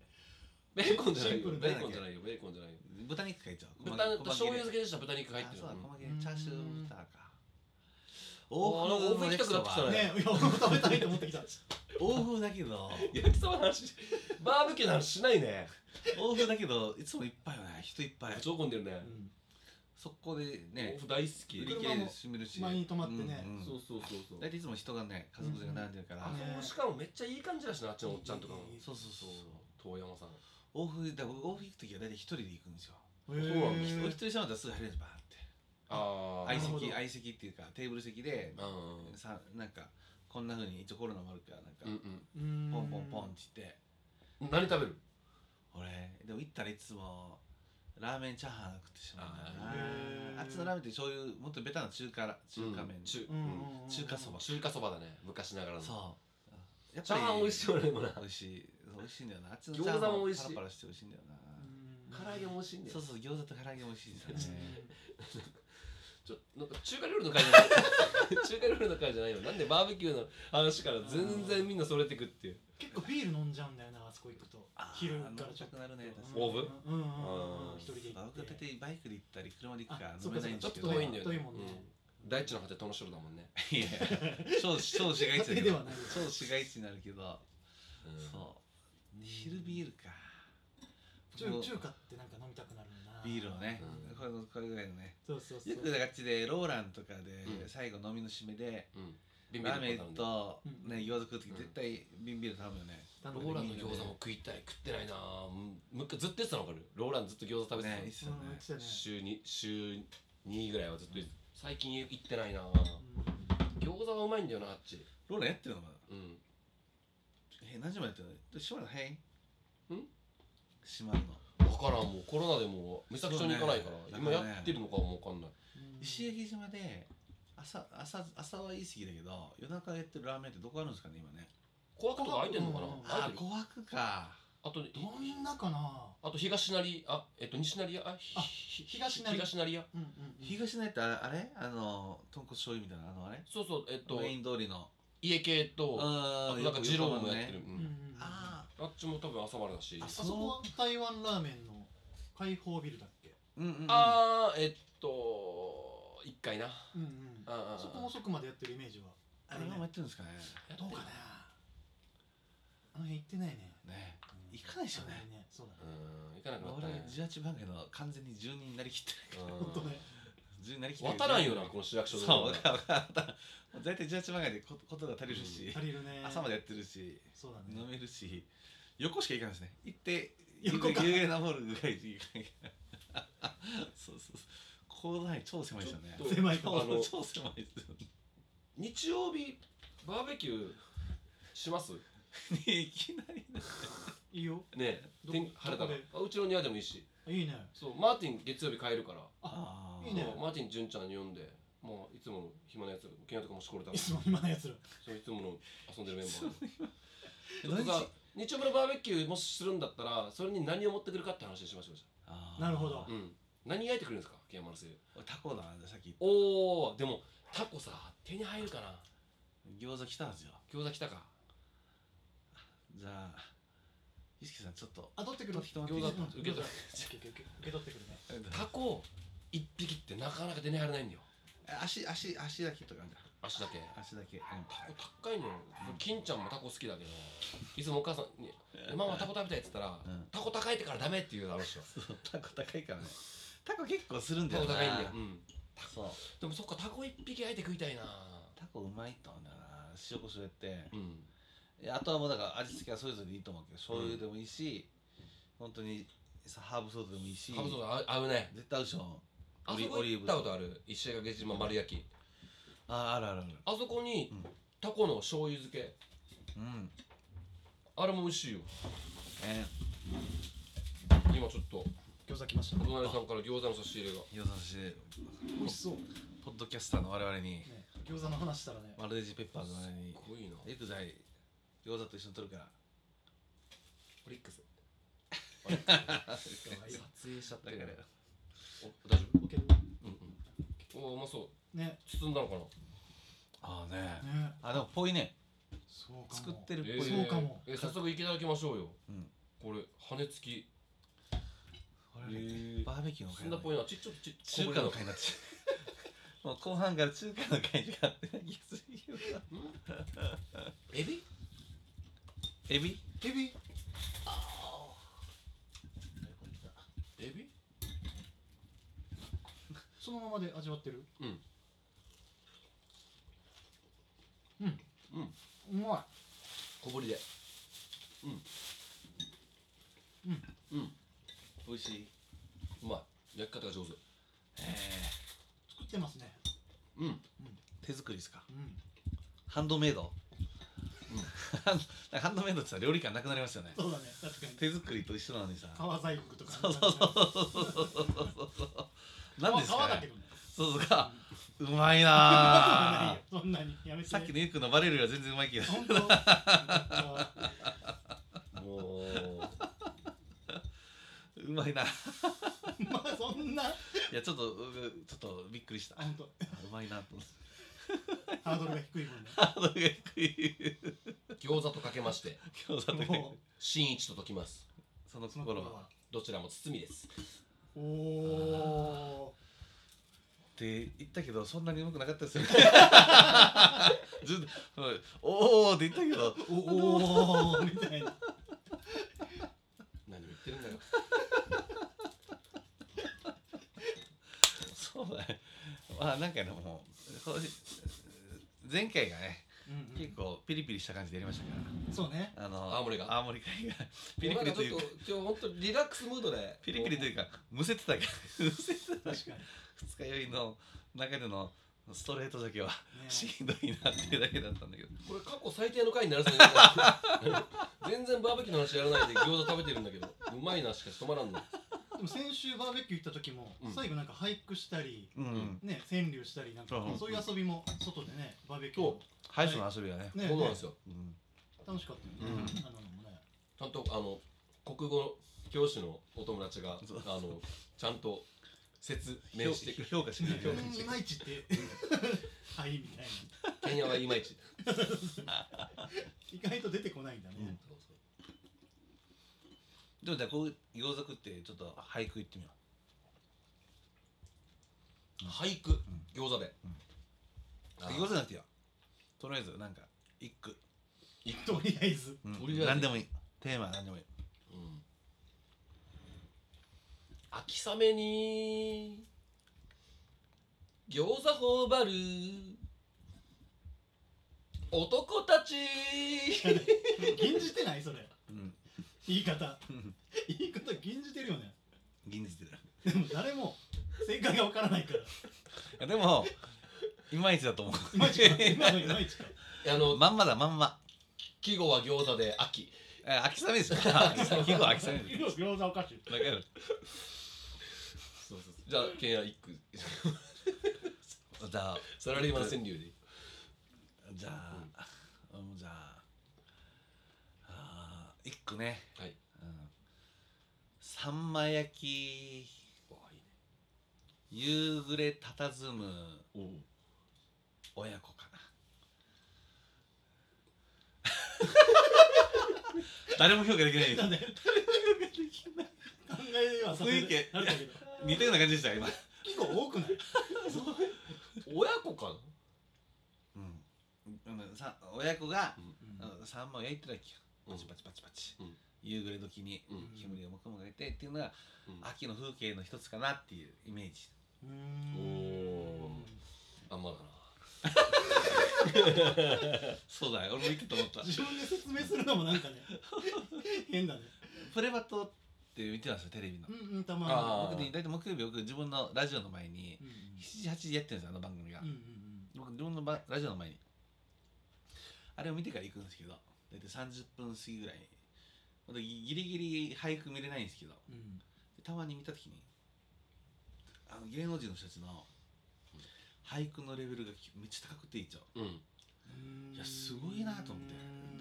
ベーコンじゃないよ。シンプルベーコンじゃないよ。ベーコンじゃないよ。豚肉かいちゃう。豚と醤油漬けでした豚肉入ってる。あそうだうん。細切れチャーシュー豚かおーなんかオフ行きたくなってきたねねいや俺も食べたいと思ってきた。欧風だけど。焼きそばの話バーベキューの話しないね。欧風だけどいつもいっぱいよね。人いっぱい。超混んでるね。うん。そこでね大好き。売り切れで閉めるし。前に泊まってね。うんうん。そうそうそうそう。大体いつも人がね家族連れが並んでるから、あそこしかもめっちゃいい感じだしなあっちのおっちゃんとかも。そうそうそう。遠山さん。欧風だから僕欧風行く時は大体一人で行くんですよ。そうなんですお一人様だったらすぐ入れるんです相席相席っていうかテーブル席でうんさなんかこんな風に一応コロナもあるからなんか、うんうん。ポンポンポンって言って。うん。何食べる？俺でも行ったらいつもラーメンチャーハン食ってしまうんあっちのラーメンって醤油もっとベタな中華ら中華麺、中うん。うん。うん。中華そば。中華そばだね。昔ながらの。そう。やっチャーハン美味しいよねでもな。美味しい。美味しいんだよな。あっちの餃子チャーハンもパラパラして美味しいんだよな。唐揚げも美味しいんだよ。そうそう餃子と唐揚げ美味しいですよね ちょなんか中華料理の会じゃない。中華料理の会じゃないよ。なんでバーベキューの話から全然みんなそれてくっていう。結構ビール飲んじゃうんだよなあそこ行くと。昼からちょっと。なるね確かに。オーブ？うんうんうん。うん一人で行って。体バイクで行ったり車で行くからあ飲めないんですけど。ちょっと遠いんだよね。遠いもんね。うん。大地の果て殿城だもんね。いや超超市街地だけど家庭ではない超市街地になるけど、うん。そう。昼ビールか。中中華ってなんか飲みたくなるなビールをね、うん。これのこれぐらいのね。そうそうそう。よくあっちでローランとかでうん。最後飲みの締めで、うん。ビンビンラーメンと、うん。ね、餃子食う時うん。絶対瓶ビール頼むよね、ローランの餃子も食いたい。食ってないな。うんむっずっと言ってたの分かる？ローランずっと餃子食べてたの。ねいいっすよね。うん言ってたね。週に週2ぐらいはずっと言って最近行ってないな。うん。餃子がうまいんだよなあっち。ローランやってるのまだうん。え何時までやってるの？閉まるの早いん？閉まるの。分からんもうコロナでもう三崎町に行かないから、そうね。今やってるのかも分かんない。石垣島で朝朝朝は言い過ぎだけど夜中やってるラーメンってどこあるんですかね今ね。小枠とか開いてんのかな？うん。開いてる。あ琥珀か。あとどんなかなあと東成あえっと西成屋あひあひ東成。東成屋？うんうんうん。東成ってあれ？あれあの豚骨醤油みたいなあのあれ？そうそうえっとメイン通りの。家系とああとなんか二郎もやってる、ううんうん。んああっちも多分朝までだし。ああそこは台湾ラーメンの開放ビルだっけ？ーうんうんうん。あーえっと1階な。うんうん。ああそこも遅くまでやってるイメージは。あれ今もやってるんですかね。どうかな？あの辺行ってないね。ね。うん行かないですよね。そうだうねん行かなくなった俺ね18番街の完全に住人になりきってる。うん。ほんとね住人になりきってる。渡らんよなこの市役所そう分かる分かる。大体18番街でこことが足りるし、足りるね。朝までやってるし。そうだね。飲めるし横しか行かないですね。行って横か有名なモールぐらいで行かなきゃ そうそうそう。広大超狭いですよね。ちょっと狭いかあの 超狭いですよね。日曜日バーベキューします？いきなりね。いいよ。ねえ。ど天晴れたら。どこで？あうちの庭でもいいし。いいね。そうマーティン月曜日帰るから。あー。いいね。そうマーティン純ちゃんに呼んで。もういつもの暇なやつケンヤとかもしこれたいつも今のやつら。そういつもの遊んでるメンバー。でとさ日曜日のバーベキューもしするんだったらそれに何を持ってくるかって話しましょうじあー。なるほど。うん。何焼いてくるんですか？ケンヤマルセ俺タコだなさっき。言っおおでもタコさ手に入るかな？た餃子来たはずよ。餃子来たか。じゃあゆすけさんちょっと。あ取ってくる取ってきても餃子受け取る。受け受け取ってくるね。タコ一匹ってなかなか手に入らないんだよ。足足足だけとかあるじ足だけ。足だけ、うん。タコ高いの。よ金ちゃんもタコ好きだけど。いつもお母さんに「ママタコ食べたい」っつったらん「タコ高いってからダメ」って言うだろうしそうタコ高いからね。タコ結構するんだタよなコ高いんだよ、うん、そう。でもそっかタコ一匹焼いて食いたいな。タコうまいと思うんだよな。塩コショウやって。うん。いやあとはもうだから味付けはそれぞれでいいと思うけど醤油でもいいし、本当にさハーブソースでもいいし。ハブソース合うね。絶対合うでしょ。あそオリオリーブこ行ったことある？石垣島丸焼きああるある。あるあそこにうん。タコの醤油漬け。うん。あれも美味しいよ。え今ちょっと。餃子来ましたお隣さんから餃子の差し入れが。ー、餃子差しで美味しそう。ポッドキャスターの我々に。ね餃子の話したらね。マルデジペッパーズの我々に。すごいな。よく在餃子と一緒に撮るから。オリックス。撮影しちゃったかららお大丈夫？オッケーうんうん。おうまそうね包んだのかな？ああね。ね。あでもぽいね。そうかも。作ってるっぽい、えーそうかも。えー早速いただきましょうよ。うん。これ羽根付き。これー。バーベキューの会そんなっぽいなちちょっとち中華の会になってる もう後半から中華の会しかやって気がするよ。エビ？エビ？エビ。エビ？そのままで味わってる？うんうん。うんうま小ぶりで。うん。うん。うん。美味しい。うまい。焼き方が上手。え。い作ってますね。うん。ー、手作りですか。うん。ハンドメイド、ハンドハンドメイドってさ料理感なくなりますよね。そうだね。確かに。手作りと一緒なのにさ。革細工とか。そうそうそうそうなん ですか？ね革だけどね。そうそう。か。うまいそんななにそんなにやめて。さっきのゆうくんのバレるよりは全然うまいけど本当？もう。うまいなまあそんな。いやちょっとうちょっとびっくりした。本当？うまいなと思って。ハードルが低い分ね。ハードルが低い。餃子とかけまして。餃子とかも新一と解きます。その心は。どちらも包みです。おおって言ったけどそんなにうまくなかったですよね。ずっとはい。おおって言ったけど。ー。おおみたいな。何を言ってるんだよ。そうだね。まあなんかでもこう前回がねうんうん。結構ピリピリした感じでやりましたから。そうね。あの青森が。青森会がピリピリというか。もうなんかちょっと今日本当にリラックスムードで。ピリピリというかむせてたから。むせてた確かに二日酔いの中でのストレートだけはねしんどいなっていうだけだったんだけど。これ過去最低の回になるそうです全然バーベキューの話やらないで餃子食べてるんだけど。うまいなしかし止まらんの。でも先週バーベキュー行った時も、うん。最後なんか俳句したりうんね川柳したりなんか、うんそういう遊びも外でねバーベキュー。ハイスの遊びはね。ねそうなんですよ。うん楽しかったよね、うん。あのね。ちゃんとあの国語教師のお友達がそう。あのちゃんと説明評してくれ評価していまいちってはいみたいケンヤはいまいちな意外と出てこないんだね、うん。でもじゃあこう餃子食ってちょっと俳句言ってみよ俳句？餃子で。うん。餃子じゃなくてよ。とりあえずなんか一句、とりあえず。うん。とりあえず。何でもいい。テーマは何でもいいうん秋雨に。餃子頬張る。男たち。吟じてないそれ。うん言い方。言い方吟じてるよね。銀じてる。でも誰も。正解がわからないから。いやでもいまいちだと思う。いまいちか。今のいまいちか。あのまんまだまんま。季語は餃子で秋。え秋雨ですよ秋雨季語は秋雨です。餃子おかしい。だからそうそうそうじゃあケンヤ一句。じゃあサラリーマン川柳でじゃあ、うん、じゃあ一句ね、はい。うん、さんま焼き夕暮れ佇む親子かな。誰も評価できない なんで考えはさせ雰囲気似たような感じでしたよ今。結構多くない？親子かな？うん。うんさ親子が、うん。うん、サンマを焼いてるわけ？ようん。パチパチパチパチ、うん。夕暮れ時にうん。煙をもくもく上げてっていうのが、うん。秋の風景の一つかなっていうイメージ。うーおんあんまだな。そうだよ。俺も言ってたと思った。自分で説明するのもなんかね変だね。プレバトって見てますよテレビの。うんうんたまあー。僕ね大体木曜日僕自分のラジオの前ににうん。7時8時やってるんですよあの番組が、うんうん僕自分のばラジオの前に。あれを見てから行くんですけど大体30分過ぎぐらいに。ほんでギリギリ俳句見れないんですけどうん。うんたまに見た時にあの芸能人の人たちの俳句のレベルがめっちゃ高くていいじゃん。うん。うん。いやすごいなと思って。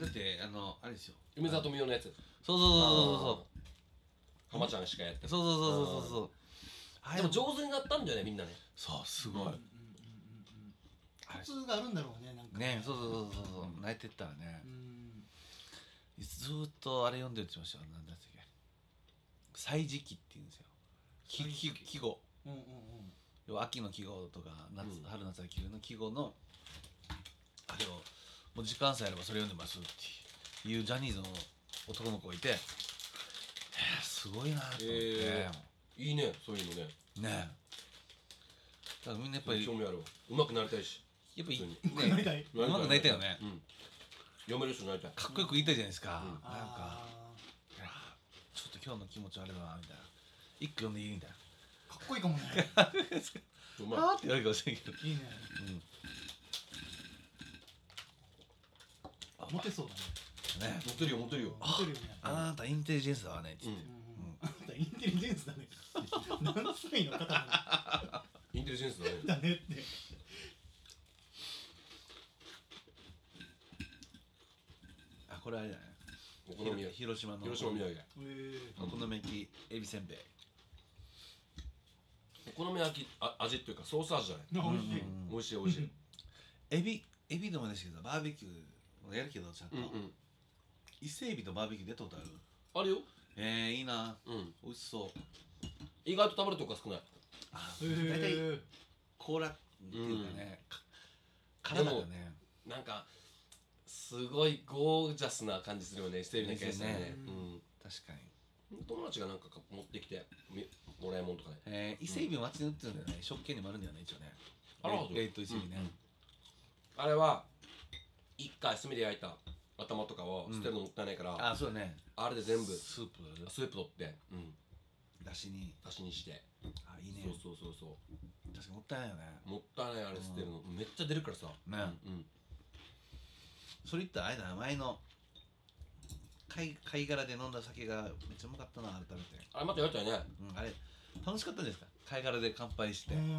だってあのあれですよ。梅沢富美男のやつ。そうそうそうそうそう浜ちゃんしかやってそうそうそうそうそう。あれでも上手になったんだよねみんなね。そうすごい、うんうんうんうんあれコツがあるんだろうねなんか。ねそうそうそうそうそう。泣いてったらね。うん。ずーっとあれ読んでるって言ってましたよ。何だっけ。歳時期って言うんですよ。季語。うんうんうん。要は秋の季語とか夏、うん。春夏秋冬の季語のあれをもう時間さえあればそれ読んでますっていうジャニーズの男の子がいてえー、すごいなと思って、へいいねそういうのね。ねえ。だからみんなやっぱり興味あるわう。まくなりたいし。やっぱり普通に。うんなりたい。うまくなりたいよね。うん。読める人になりたい。かっこよく言いたいじゃないですか、うん。なんかあいやちょっと今日の気持ちあれだなみたいな。一句読んでいいみたいな。ーかっこいいかもね。うまいあーって言われるかもしれんけど。いいね。うん。モテそうだね。ね。モテるよモテるよ。モテるよね。あなたインテリジェンスだわねっつって、うんたインテリジェンスだね。何歳の方なインテリジェンスだね。のだね。ってあこれあれだね。お好み焼き広島の広島土産えお好み焼きエビせんべい。お好み焼きあ味っていうかソース味じゃない？美味しい、うん。美味しい美味しい。エビエビでもですけどバーベキューもやるけどちゃんと、うんうん。伊勢エビとバーベキュー出たことある？あるよえー、いいな。うん。美味しそう。意外と食べるとこが少ない。あえ大体ー、甲羅っていうかね、か体がね。なんかすごいゴージャスな感じするよね伊勢海老のケースね。ね確かに。うん友達がなんか持ってきてみもらいもんとかねえー、伊勢エビを街に売ってるんだよね。食券にもあるんだよね一応ね。あらほど冷凍伊勢エビね、あれは一回炭で焼いた頭とかを捨てるのもったいないから、あそうだね。あれで全部スープ。スープ取って、うん、だしに。出しにして、あいいね。そうそうそうそう。確かにもったいないよね。もったいないあれ捨てるの、めっちゃ出るからさ。ね。うんそれ言ったらあれだな前の貝貝殻で飲んだ酒がめっちゃうまかったな改めて、あれまたやりたいね。うん、あれ楽しかったんですか？貝殻で乾杯して、うん。うん。や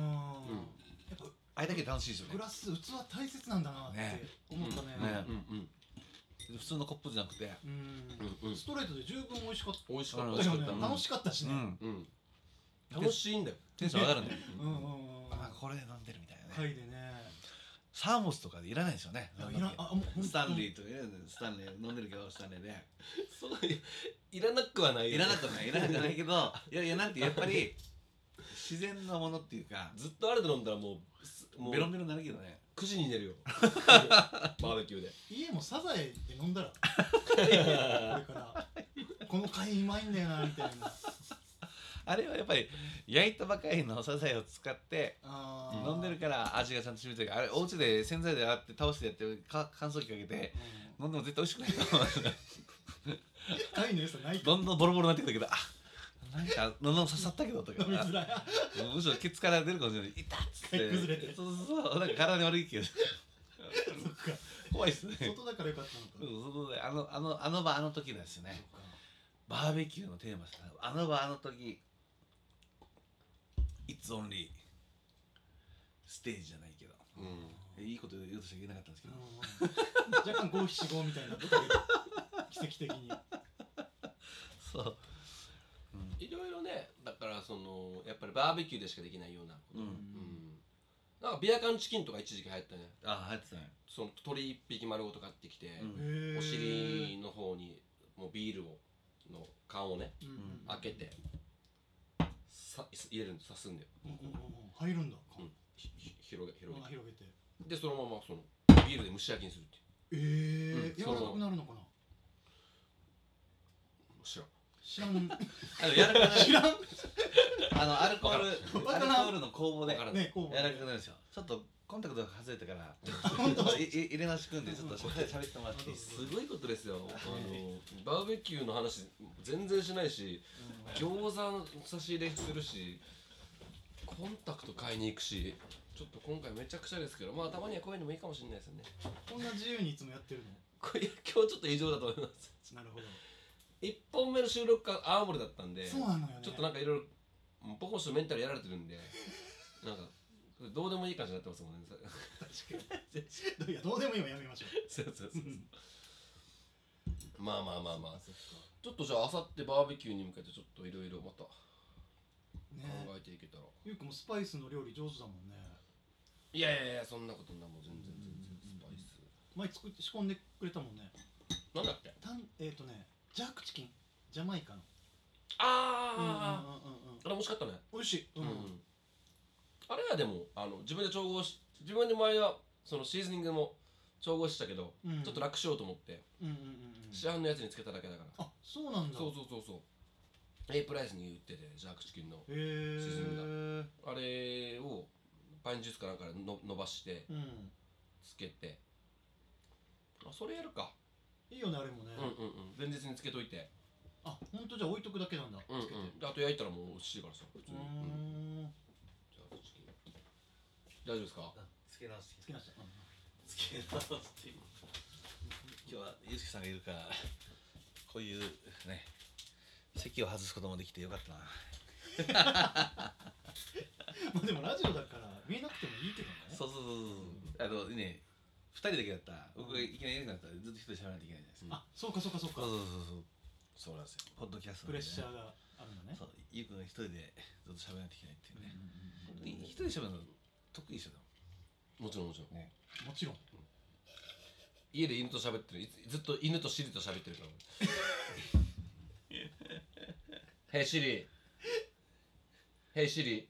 っぱあれだけ楽しいですよね。グラス器大切なんだなってね思ったね。ね。うんうん普通のコップじゃなくて。うん。うんうん。ストレートで十分美味しかった。美味しかった。うん美味しかった。楽しかったしね。うん。うん。楽しいんだよ。テンション上がるんだようんうんうん。あこれで飲んでるみたいなね、貝でね。サーモスとかでいらないですよね。いやいらんあもうスタンリーといらないスタンレー飲んでるけどスタンレーでそういいらなくはないよいらなくはないいらなくはないけどいやいやなんてやっぱり 自然なものっていうかずっとあれで飲んだらもうすもうベロンベロンになるけどね9時に寝るよ。バーベキューで。家もサザエで飲んだら。これから。この貝うまいんだよなみたいな。あれはやっぱり焼いたばかりのサザエを使って飲んでるから味がちゃんと染みてる。あれお家で洗剤で洗って倒してやってか乾燥機かけて飲んでも絶対美味しくないと思う。うん貝の良さないとどんどんボロボロになってくるけどあなんか喉刺さったけどとか。飲みづらい。むしろケツから出るかもしれない。痛っつって。はい崩れて。そうそうそう。なんか体に悪いけど怖いっすね。外だからよかったのか。そうそう。であのあのあの場あの時ですよね。バーベキューのテーマですあの場あの時 It's only ステージじゃないけど。うん。いいこと言おうとして言えなかったんですけど、うん。若干五七五みたいになってたけど奇跡的に。そういろいろねだからそのやっぱりバーベキューでしかできないようなこと、うん。うん。なんかビア缶チキンとか一時期流行ったね。あ入ってたね。その鳥一匹丸ごと買ってきて、お尻の方にもうビールをの缶をねうん。うん開けてさ入れるん刺すんだよ、うんうんうん。入るんだ。うん、ひひ広げ広げて。あ広げて。でそのままそのビールで蒸し焼きにするってえうん。え柔らかくなるのかな。いう知らん知らん。あの柔らか知らん。あのアルコールアルコールの酵母でわからん。ねこう柔らかくなるんですよ。ちょっとコンタクトが外れたから。本当いい入れ直しくんでちょっと喋ってもらってすごいことですよあのバーベキューの話全然しないし餃子の差し入れするしコンタクト買いに行くしちょっと今回めちゃくちゃですけどまあたまにはこういうのもいいかもしれないですよね。こんな自由にいつもやってるの？これ今日ちょっと異常だと思います。なるほど1本目の収録が青森だったんでそうなのよね。ちょっとなんかいろいろ僕もちょっとメンタルやられてるんでなんかどうでもいい感じになってますもんね。確かに。いやどうでもいいわやめましょう。そうそうそうう。ん。まあまあまあまあ。そっか。ちょっとじゃああさってバーベキューに向けてちょっといろいろまた考ねえていけたら、ゆうくんもスパイスの料理上手だもんね。いやいやいやそんなことなもう全然全然スパイス前作って仕込んでくれたもんね。なんだっけ？たんえっ、ー、とねジャークチキン？ジャマイカの。ああ、うんうんうんうんあれ美味しかったね。美味しい。うん、あれはでもあの自分で調合し自分で前はそのシーズニングも調合してたけど、うん。ちょっと楽しようと思ってうんうんうんうん。市販のやつにつけただけだから、あそうなんだ。そうそうそうそう。A プライスに売っててジャークチキンのへえ沈んあれをパインジュースかなんかでの伸ばしてうん。つけて。あそれやるか、いいよねあれもね、うんうんうん。前日につけといて。あ本当じゃあ置いとくだけなんだ、うんうん。つけて。であと焼いたらもう美味しいからさ普通うに、うん。ーんジャークチキン大丈夫ですか？つけ直して。好きな人うん。つけ直して。今日はゆうすけさんがいるからこういうね席を外すこともできてよかったな。まあでもラジオだから見えなくてもいいけどね。そうそうそうそう。あのね二人だけだったら僕がいきなりいなくなったらずっと一人で喋らないといけないじゃないですか、あそうかそうかそうか。そうそうそう。そうなんですよ。ポッドキャストプレッシャーがあるんだね。そうゆうくんが一人でずっと喋らないといけないっていうね、うんい一人で喋るの得意でしょも。ちろんもちろん。ね。もちろん。家で犬と喋ってる。ずっと犬とシリと喋ってるから Hey Siri Hey Siri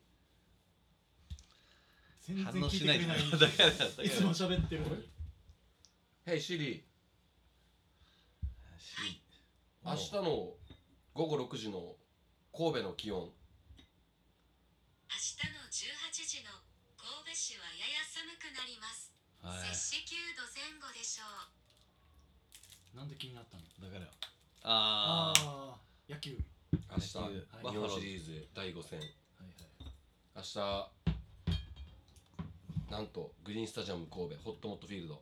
全然反応聞い。してない いつも喋ってるのに Hey Siri. し明日の午後6時の神戸の気温。明日の18時の神戸市はやや寒くなります。はい。摂氏9度前後でしょう。なんで気になったの？だから。あー。ああ野球。明日はい。日本シリーズ第5戦。はい明日なんとグリーンスタジアム神戸ホットモットフィールド、うん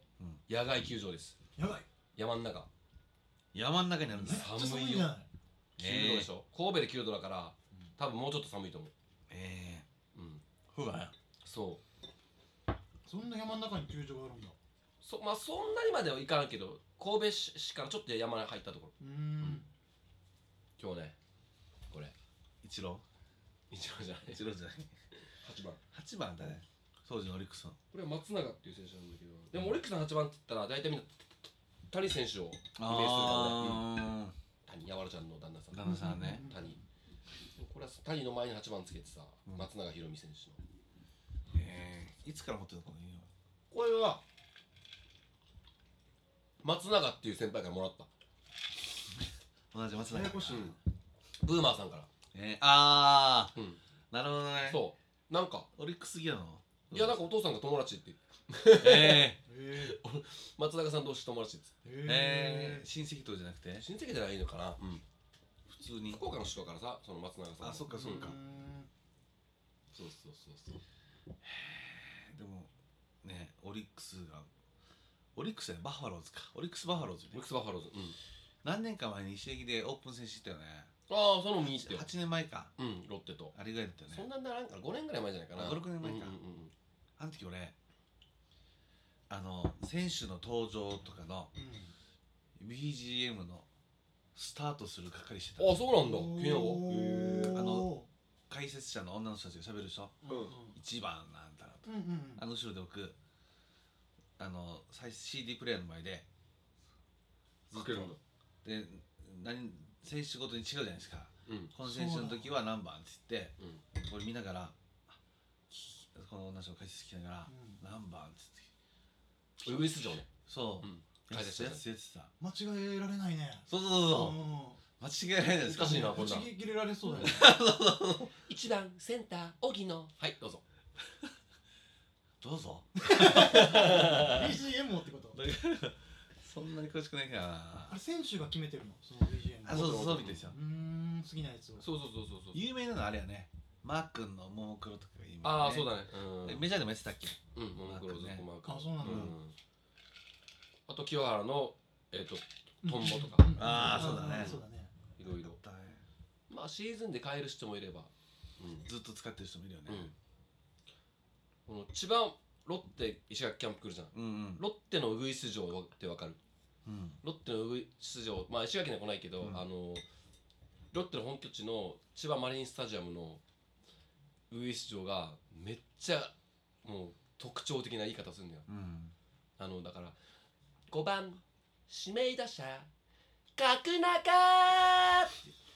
野外球場です。やばい山の中。山の中にあるんだめっちゃ寒いよ寒いじゃない。9度でしょ、神戸で9度だから多分もうちょっと寒いと思う。えうん。えふわそう。そんな山の中に球場があるんだ。そまあそんなにまではいかんけど神戸市市からちょっと山に入ったところ。うーん。今日ねこれ。一郎一郎じゃない。一郎じゃない。8番。八番だね当時のオリックスの。これは松永っていう選手なんだけど。でもオリックスの8番って言ったら大体みんな谷選手をイメージするからね、うん。あ谷やわらちゃんの旦那さん。旦那さんね。谷。これは谷の前に8番つけてさ、うん。松永宏美選手の。ええいつから持ってるのこれは松永っていう先輩からもらった。同じ松永ややこしブーマーさんから。えー、ああうん。なるほどね。そう。なんかオリックスギアのいやなんかお父さんが友達ってええ 松永さん同士友達ですー、ー、ええー、親戚とかじゃなくて？親戚じゃないのかな。うん。普通に。福岡の人だからさその松永さん。あそっかそっか。そうそうそうそう。でもねオリックスがオリックスやねバファローズか。オリックスバファローズね。ミックスバファローズ。うん。何年か前に石垣でオープン戦してたよね。ああその見に行ってよ。8年前か。うんロッテと。あれぐらいだったよね。そんなんならんから5年ぐらい前じゃないかな。あ5 6年前か。うんうんうんあの時俺あの選手の登場とかの BGM のスタートする係してたあそうなんだ。ケンあの解説者の女の人たちが喋るでしょ？うん。うん1番なんだろうとうんうん。あの後ろで僕あの再 CD プレイヤーの前でずっと。かけるんだ。で何選手ごとに違うじゃないですか。うん。この選手の時は何番って言ってうん。これ見ながらこの女の人の解説聞きながらうん。何番ってウグイス城ね。そう、うん。やつや解説者つやつさ間違えられないね。そうそうそうそう。う間違いないです難しいなこんなん。ぶち切れられそうだよね。1番センター荻野。はいどうぞ。どうぞ。BGM もってこと？そんなに詳しくないから。なあれ選手が決めてるの？その BGM あそうそうそうみたいですよ。うーん好きなやつを。そうそうそうそうそう。有名なのあれやねマー君のももクロとかが有名、ね、ああそうだね。えメジャーでもやってたっけ？うんうんももクロずっとマークあそうなんだ。あと清原のえっとトンボとか。うん。あーそうだね。そうだね。いろいろ。まあシーズンで買える人もいれば。うん。ずっと使ってる人もいるよね。うん。この千葉ロッテ石垣キャンプ来るじゃん。うんうん。ロッテのウグイス城ってわかる？うん。ロッテのウグイ出場まあ石垣には来ないけど、うん。あのロッテの本拠地の千葉マリンスタジアムのウグイス出場がめっちゃもう特徴的な言い方するんだよ。うん。あのだから5番指名打者角中。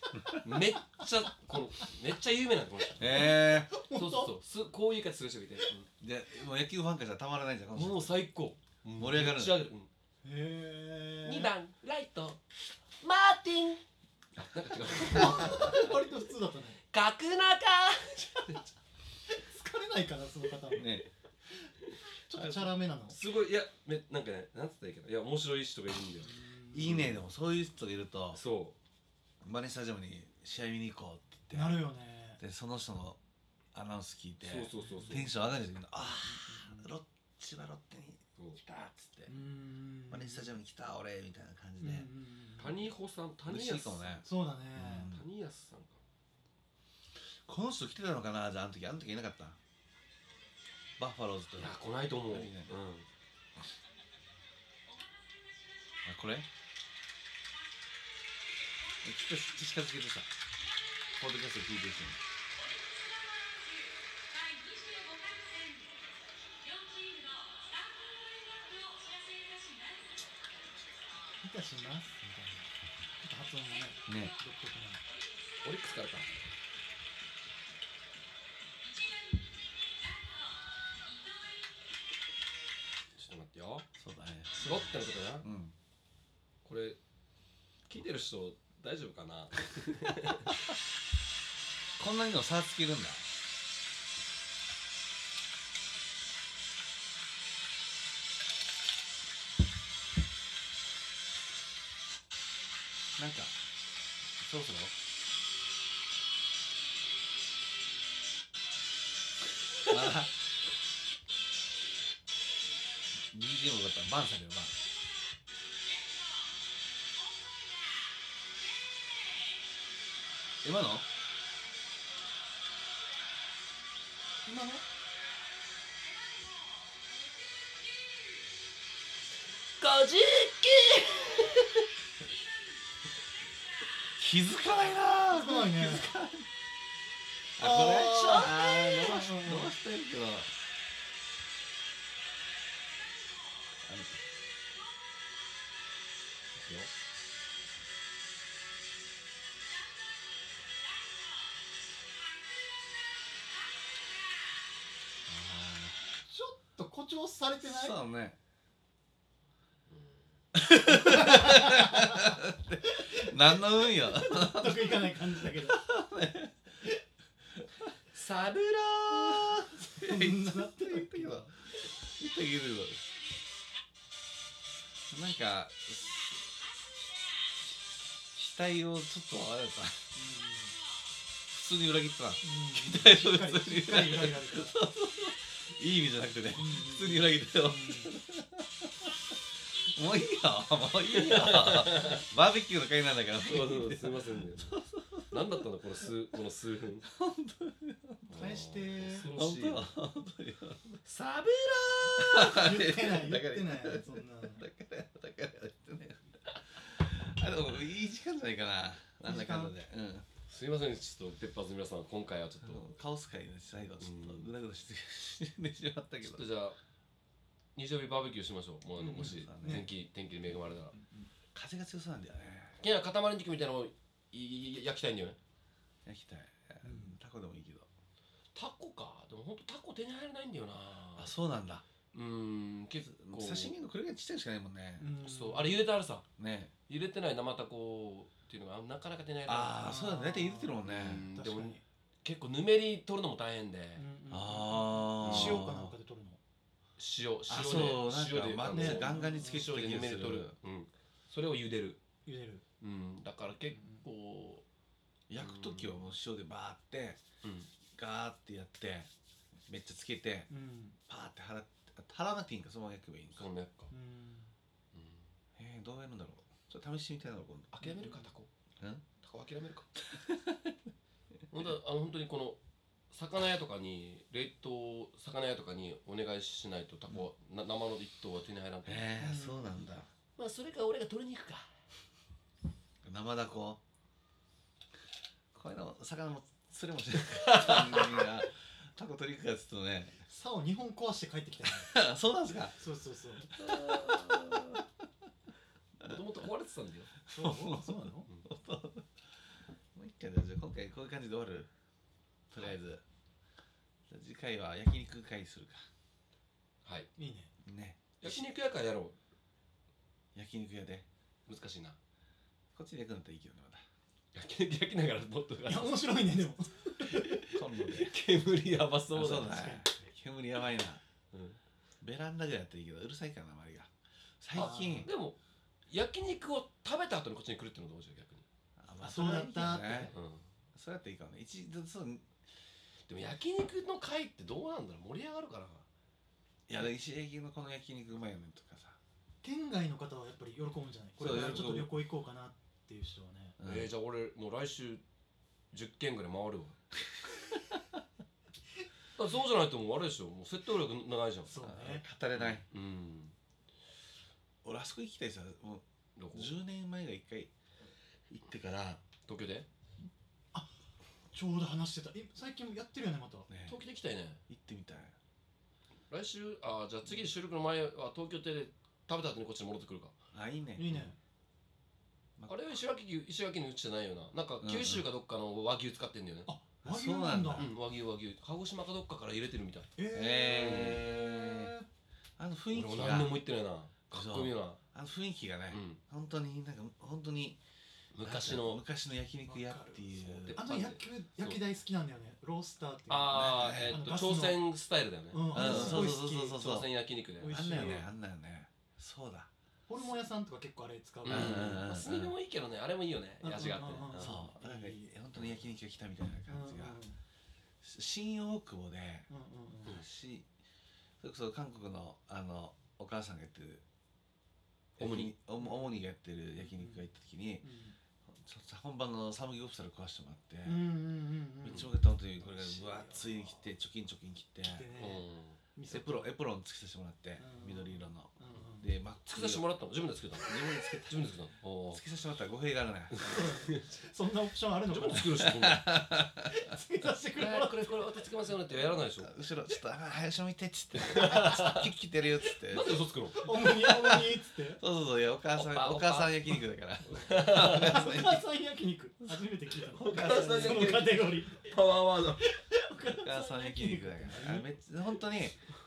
っ てめっちゃこのめっちゃ有名なんだこの人えそうそうそうすこういう言い方する人がいて、ー、でもう野球ファンからしたらたまらないんじゃんもう最高。盛り上がる。めっちゃ上げる、うん。へえ2番ライト。マーティン。なんか違う。割と普通だったね角中疲れないかなその方はね。ちょっとチャラめなのすごいいやめなんかねなんつったらいいかないや面白い人がいるんだよいいねでもそういう人がいるとそマリンスタジアムに試合見に行こうって言なって。るよね。でその人のアナウンス聞いてそうそうそうそう。テンション上がるんですけどああロッチはロッテにう来たっつって。うん。マリンスタジアムに来た俺みたいな感じで。ん谷保さん谷嬉しい安さんそうだね。うん。谷安さんかこの人来てたのかな？じゃああの時あの時いなかった？バッファローズと。いや来ないと思う、うん。あこれ？ちょっと近づけてさ。ポッドキャスト聞いてる人に。いたします。みたいな。ちょっと発音がねね。独特な。オリックスからかん。これ聞いてる人大丈夫かな？こんなにも差つけるんだ。なんかそろそろ？今のと誇張されてない？そうね。何の運よ。納得いかない感じだけど。サブラそんななってたっけ言ったけどなんか期待をちょっとあれさ普通に裏切ったな。うん。待を普通に裏切られたいい意味じゃなくてねうん。普通に裏切った。よもういいよ。もういいよ。バーベキューの会なんだから。そうそうすいません。ね何だったのこの数この数分。返して。恐ろしい。本当よ。サブ言ってない言だからってないそんなだからだから言ってねあでもいい時間じゃないかな。なんだかんだで。うんすいませんちょっと鉄髪の皆さん今回はちょっと、カオス会の最後ちょっとぐだぐだしてしまったけど。ちょっとじゃあ日曜日バーベキューしましょう。もうもし、天気天気で恵まれたら。風が強そうなんだよね。いや塊肉みたいなのをいい焼きたいんだよね。焼きたい。タコでもいいけど。タコか。でも本当タコ手に入らないんだよな。あそうなんだ。うーん結構。刺身のこれぐらいちっちゃいのしかないもんね。うんそう。あれ茹でてあるさ。ね。茹でてない生タコっていうのがなかなか手に入らない。ああそうだね。大体入れてるもんね。うん。でも確かに。結構ぬめり取るのも大変で、うん。うんああ塩かなんかで取るの？塩塩で塩でまねあのガンガンにつけ塩でぬめり取る、うん、それを茹でる、茹でる。うん、だから結構、焼く時はもう塩でバーってうん、ガーってやってめっちゃつけてうん。パーって払って払わなくていいんかそのまま焼けばいいんか。そんなやつか、うん。うん、えー、どうやるんだろうちょっと試してみたいな今度。諦めるかタコ。うんタコ諦めるか。本当はあの本当にこの魚屋とかに冷凍魚屋とかにお願いしないとタコは、な生の一頭は手に入らんと。思うえー、うんそうなんだ。まあそれか俺が取りに行くか。生だこ？こういうの魚も釣れもしない人間がタコ取りに行くかっつってもね。竿2本壊して帰ってきた。そうなんですか？そうそうそう。もと壊れてたんだよ。そう？そうなの？もう一回だじゃあ今回こういう感じで終わる。とりあえず。じゃあ次回は焼肉会するか。はい。いいね。ね。焼肉屋会やろ焼肉屋で。う難しいな。こっちで焼くんだったらいいけどねまだ焼肉焼きながらもっといや面白いねでも。コンロで。煙やばそうだな。だね。煙やばいな。うん。ベランダぐらいやったらいいけどうるさいからな周りが。最近。でも焼肉を食べた後にこっちに来るっていうのどうじゃ逆に。あまあそうだった。それはいいけどね。うん。それだったらいいかもね。一度そういでも焼肉の会ってどうなんだろう？盛り上がるかな。や石焼きのこの焼肉うまいよねとかさ。県外の方はやっぱり喜ぶんじゃない？これちょっと旅行行こうかなっていう人はね。うん。えー、じゃあ俺もう来週10件ぐらい回るわ。そうじゃないともうあれでしょもう説得力ないじゃん。そうね。語れない。うん俺あそこ行きたいさもうどこ？10年前が一回行ってから東京で？ちょうど話してた。え最近やってるよねまた。ね東京で行きたいね。行ってみたい。来週？あじゃあ次収録の前は東京で食べた後にこっちに戻ってくるか。あいいね。いいね。まあれは石垣牛石垣のうちじゃないよな。なんか九州かどっかの和牛使ってんだよね。ああ和牛なんだ。そううん和牛和牛。鹿児島かどっかから入れてるみたい。ええあの雰囲気が。俺も何年も行ってないなかっこいいなあの雰囲気がね、うん。本当になんか本当に昔の。昔の焼肉屋っていう。あの焼き焼き台好きなんだよね。ロースターっていう。ああね。えっと朝鮮スタイルだよね。うん朝鮮焼肉で。美味しいあんなよねあんなよね。そうだ。ホルモン屋さんとか結構あれ使ううんから。うんうんうんまあ炭火もいいけどね。あれもいいよね。うん味があって。うんうんうんそう。なんか本当に焼肉が来たみたいな感じが。うん新大久保でうんうんうん。うんしそれこそ韓国のあのお母さんがやってるオムニオムオムニがやってる焼肉が行った時にちょっと本場のサムギョプサル食わしてもらって、めっちゃよかった本当にこれが分厚いに切ってチョキンチョキン切ってねエプロンエプロンつけさせてもらってうん。緑色ので真っ作らせてもらったの。自分で作ったの。自分でつけ自分で作った。のつけさせてもらったら語弊があるね そんなオプションあるの自分で作るしそんなつけさせてくれえーこれこれ私つけますよねってやらないでしょ後ろちょっとあ早く見てっつって。キッキてるよっつって。なんで嘘つくの？オムニオムニっつって。そうそうそういやお母さんおぱお母さん焼肉だから。お母さん焼肉。初めて聞いたの。お母さん焼肉。そのカテゴリー。パワーワード。お母さん焼肉だから。あめっちゃ本当に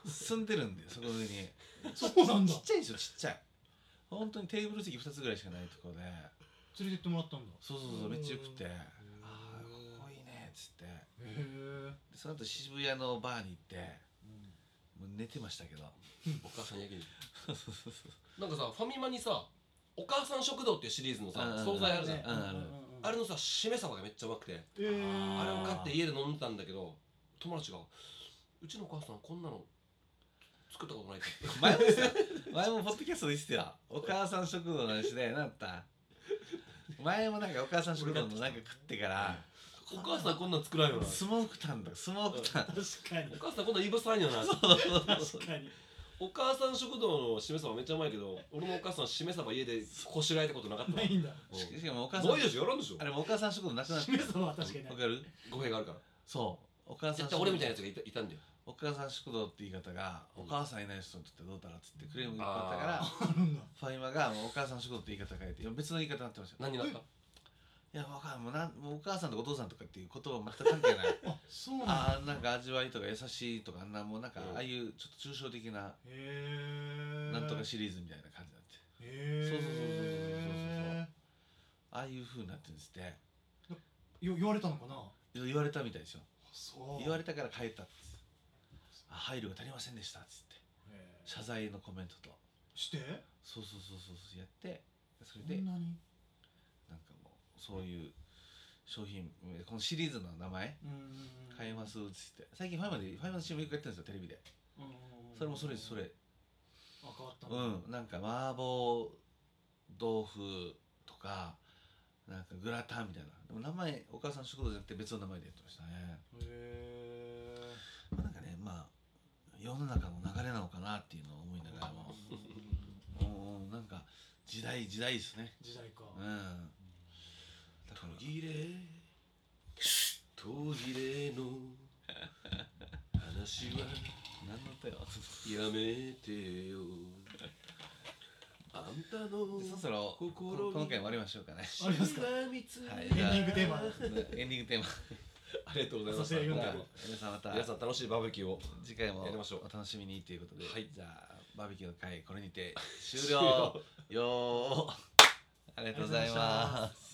住んでるんだよそこの上にそうなんだ。ちっちゃいんですよちっちゃい。本当にテーブル席2つぐらいしかないところで。連れてってもらったんだ。そうそうそうめっちゃよくて。うんああここいいねっつって。へえでその後渋谷のバーに行ってもう寝てましたけど。お母さん焼肉なんかさファミマにさお母さん食堂っていうシリーズのさうん惣菜あるじゃん。うんあるあれのさしめ鯖がめっちゃうまくて。えー。あれを買って家で飲んでたんだけど友達が「うちのお母さんこんなの作ったことない」って前もさ前もポッドキャストで言ってた。よお母さん食堂の話でなんだった。前もなんかお母さん食堂のなんか食ってからお母さんこんなん作らんよな。スモークタンだスモークタン。確かに。お母さんこんなんいぶさんよな。確かに。お母さん食堂のしめ鯖めっちゃうまいけど俺のお母さんしめ鯖家でこしらえたことなかったわ。ないんだ。うんししかもお母さんないでしょやらんでしょ。あれもお母さん食堂なくなってしめ鯖は確かにないわかる。語弊があるから。そう。お母さん絶対俺みたいなやつがいたいたんだよお母さん食堂って言い方が、うん。お母さんいない人にとってどうだろうっつってクレームがいっぱいあったからあるんだ。ファイマがもうお母さん食堂って言い方変えていや別の言い方になってました。よ何になったいやわかんない。もうなんもうお母さんとかお父さんとかっていう言葉は全く関係ない。あそうなんだ。あーなんか味わいとか優しいとかあん。なもうなんかうんああいうちょっと抽象的なへえなんとかシリーズみたいな感じになって。へそうそうそうそうそうそうえああいう風になってるんですって。よ言われたのかな？言われたみたいですよ。そう。言われたから変えたっつって。あ配慮が足りませんでしたっつって。へ謝罪のコメントと。ーして？そうそうそうそうそうやって。それそでんなに？なんかもうそういう商品このシリーズの名前うん。うんうん変えますっつって。最近ファイマでファイマの CM よくやってるんですよテレビで。それもそれですそれ。あ変わったうん。なんか麻婆豆腐とかなんかグラタンみたいな。でも名前お母さん食堂じゃなくて別の名前でやってましたね。へえ。まあなんかねまあ世の中の流れなのかなっていうのを思いながらも。うんうんなんか時代時代ですね。時代か。うん。だから途切れ途切れの。話は何の歌よやめてよ。あんたのそろそろこの回終わりましょうかね。ありますか。はいはい。エンディングテーマ。エンディングテーマありがとうございましそして読んでたる皆さんまた。皆さん楽しいバーベキューを次回もやりましょう。お楽しみにということで、はい。じゃあバーベキューの回これにて終終了了。よー。ありがとうございます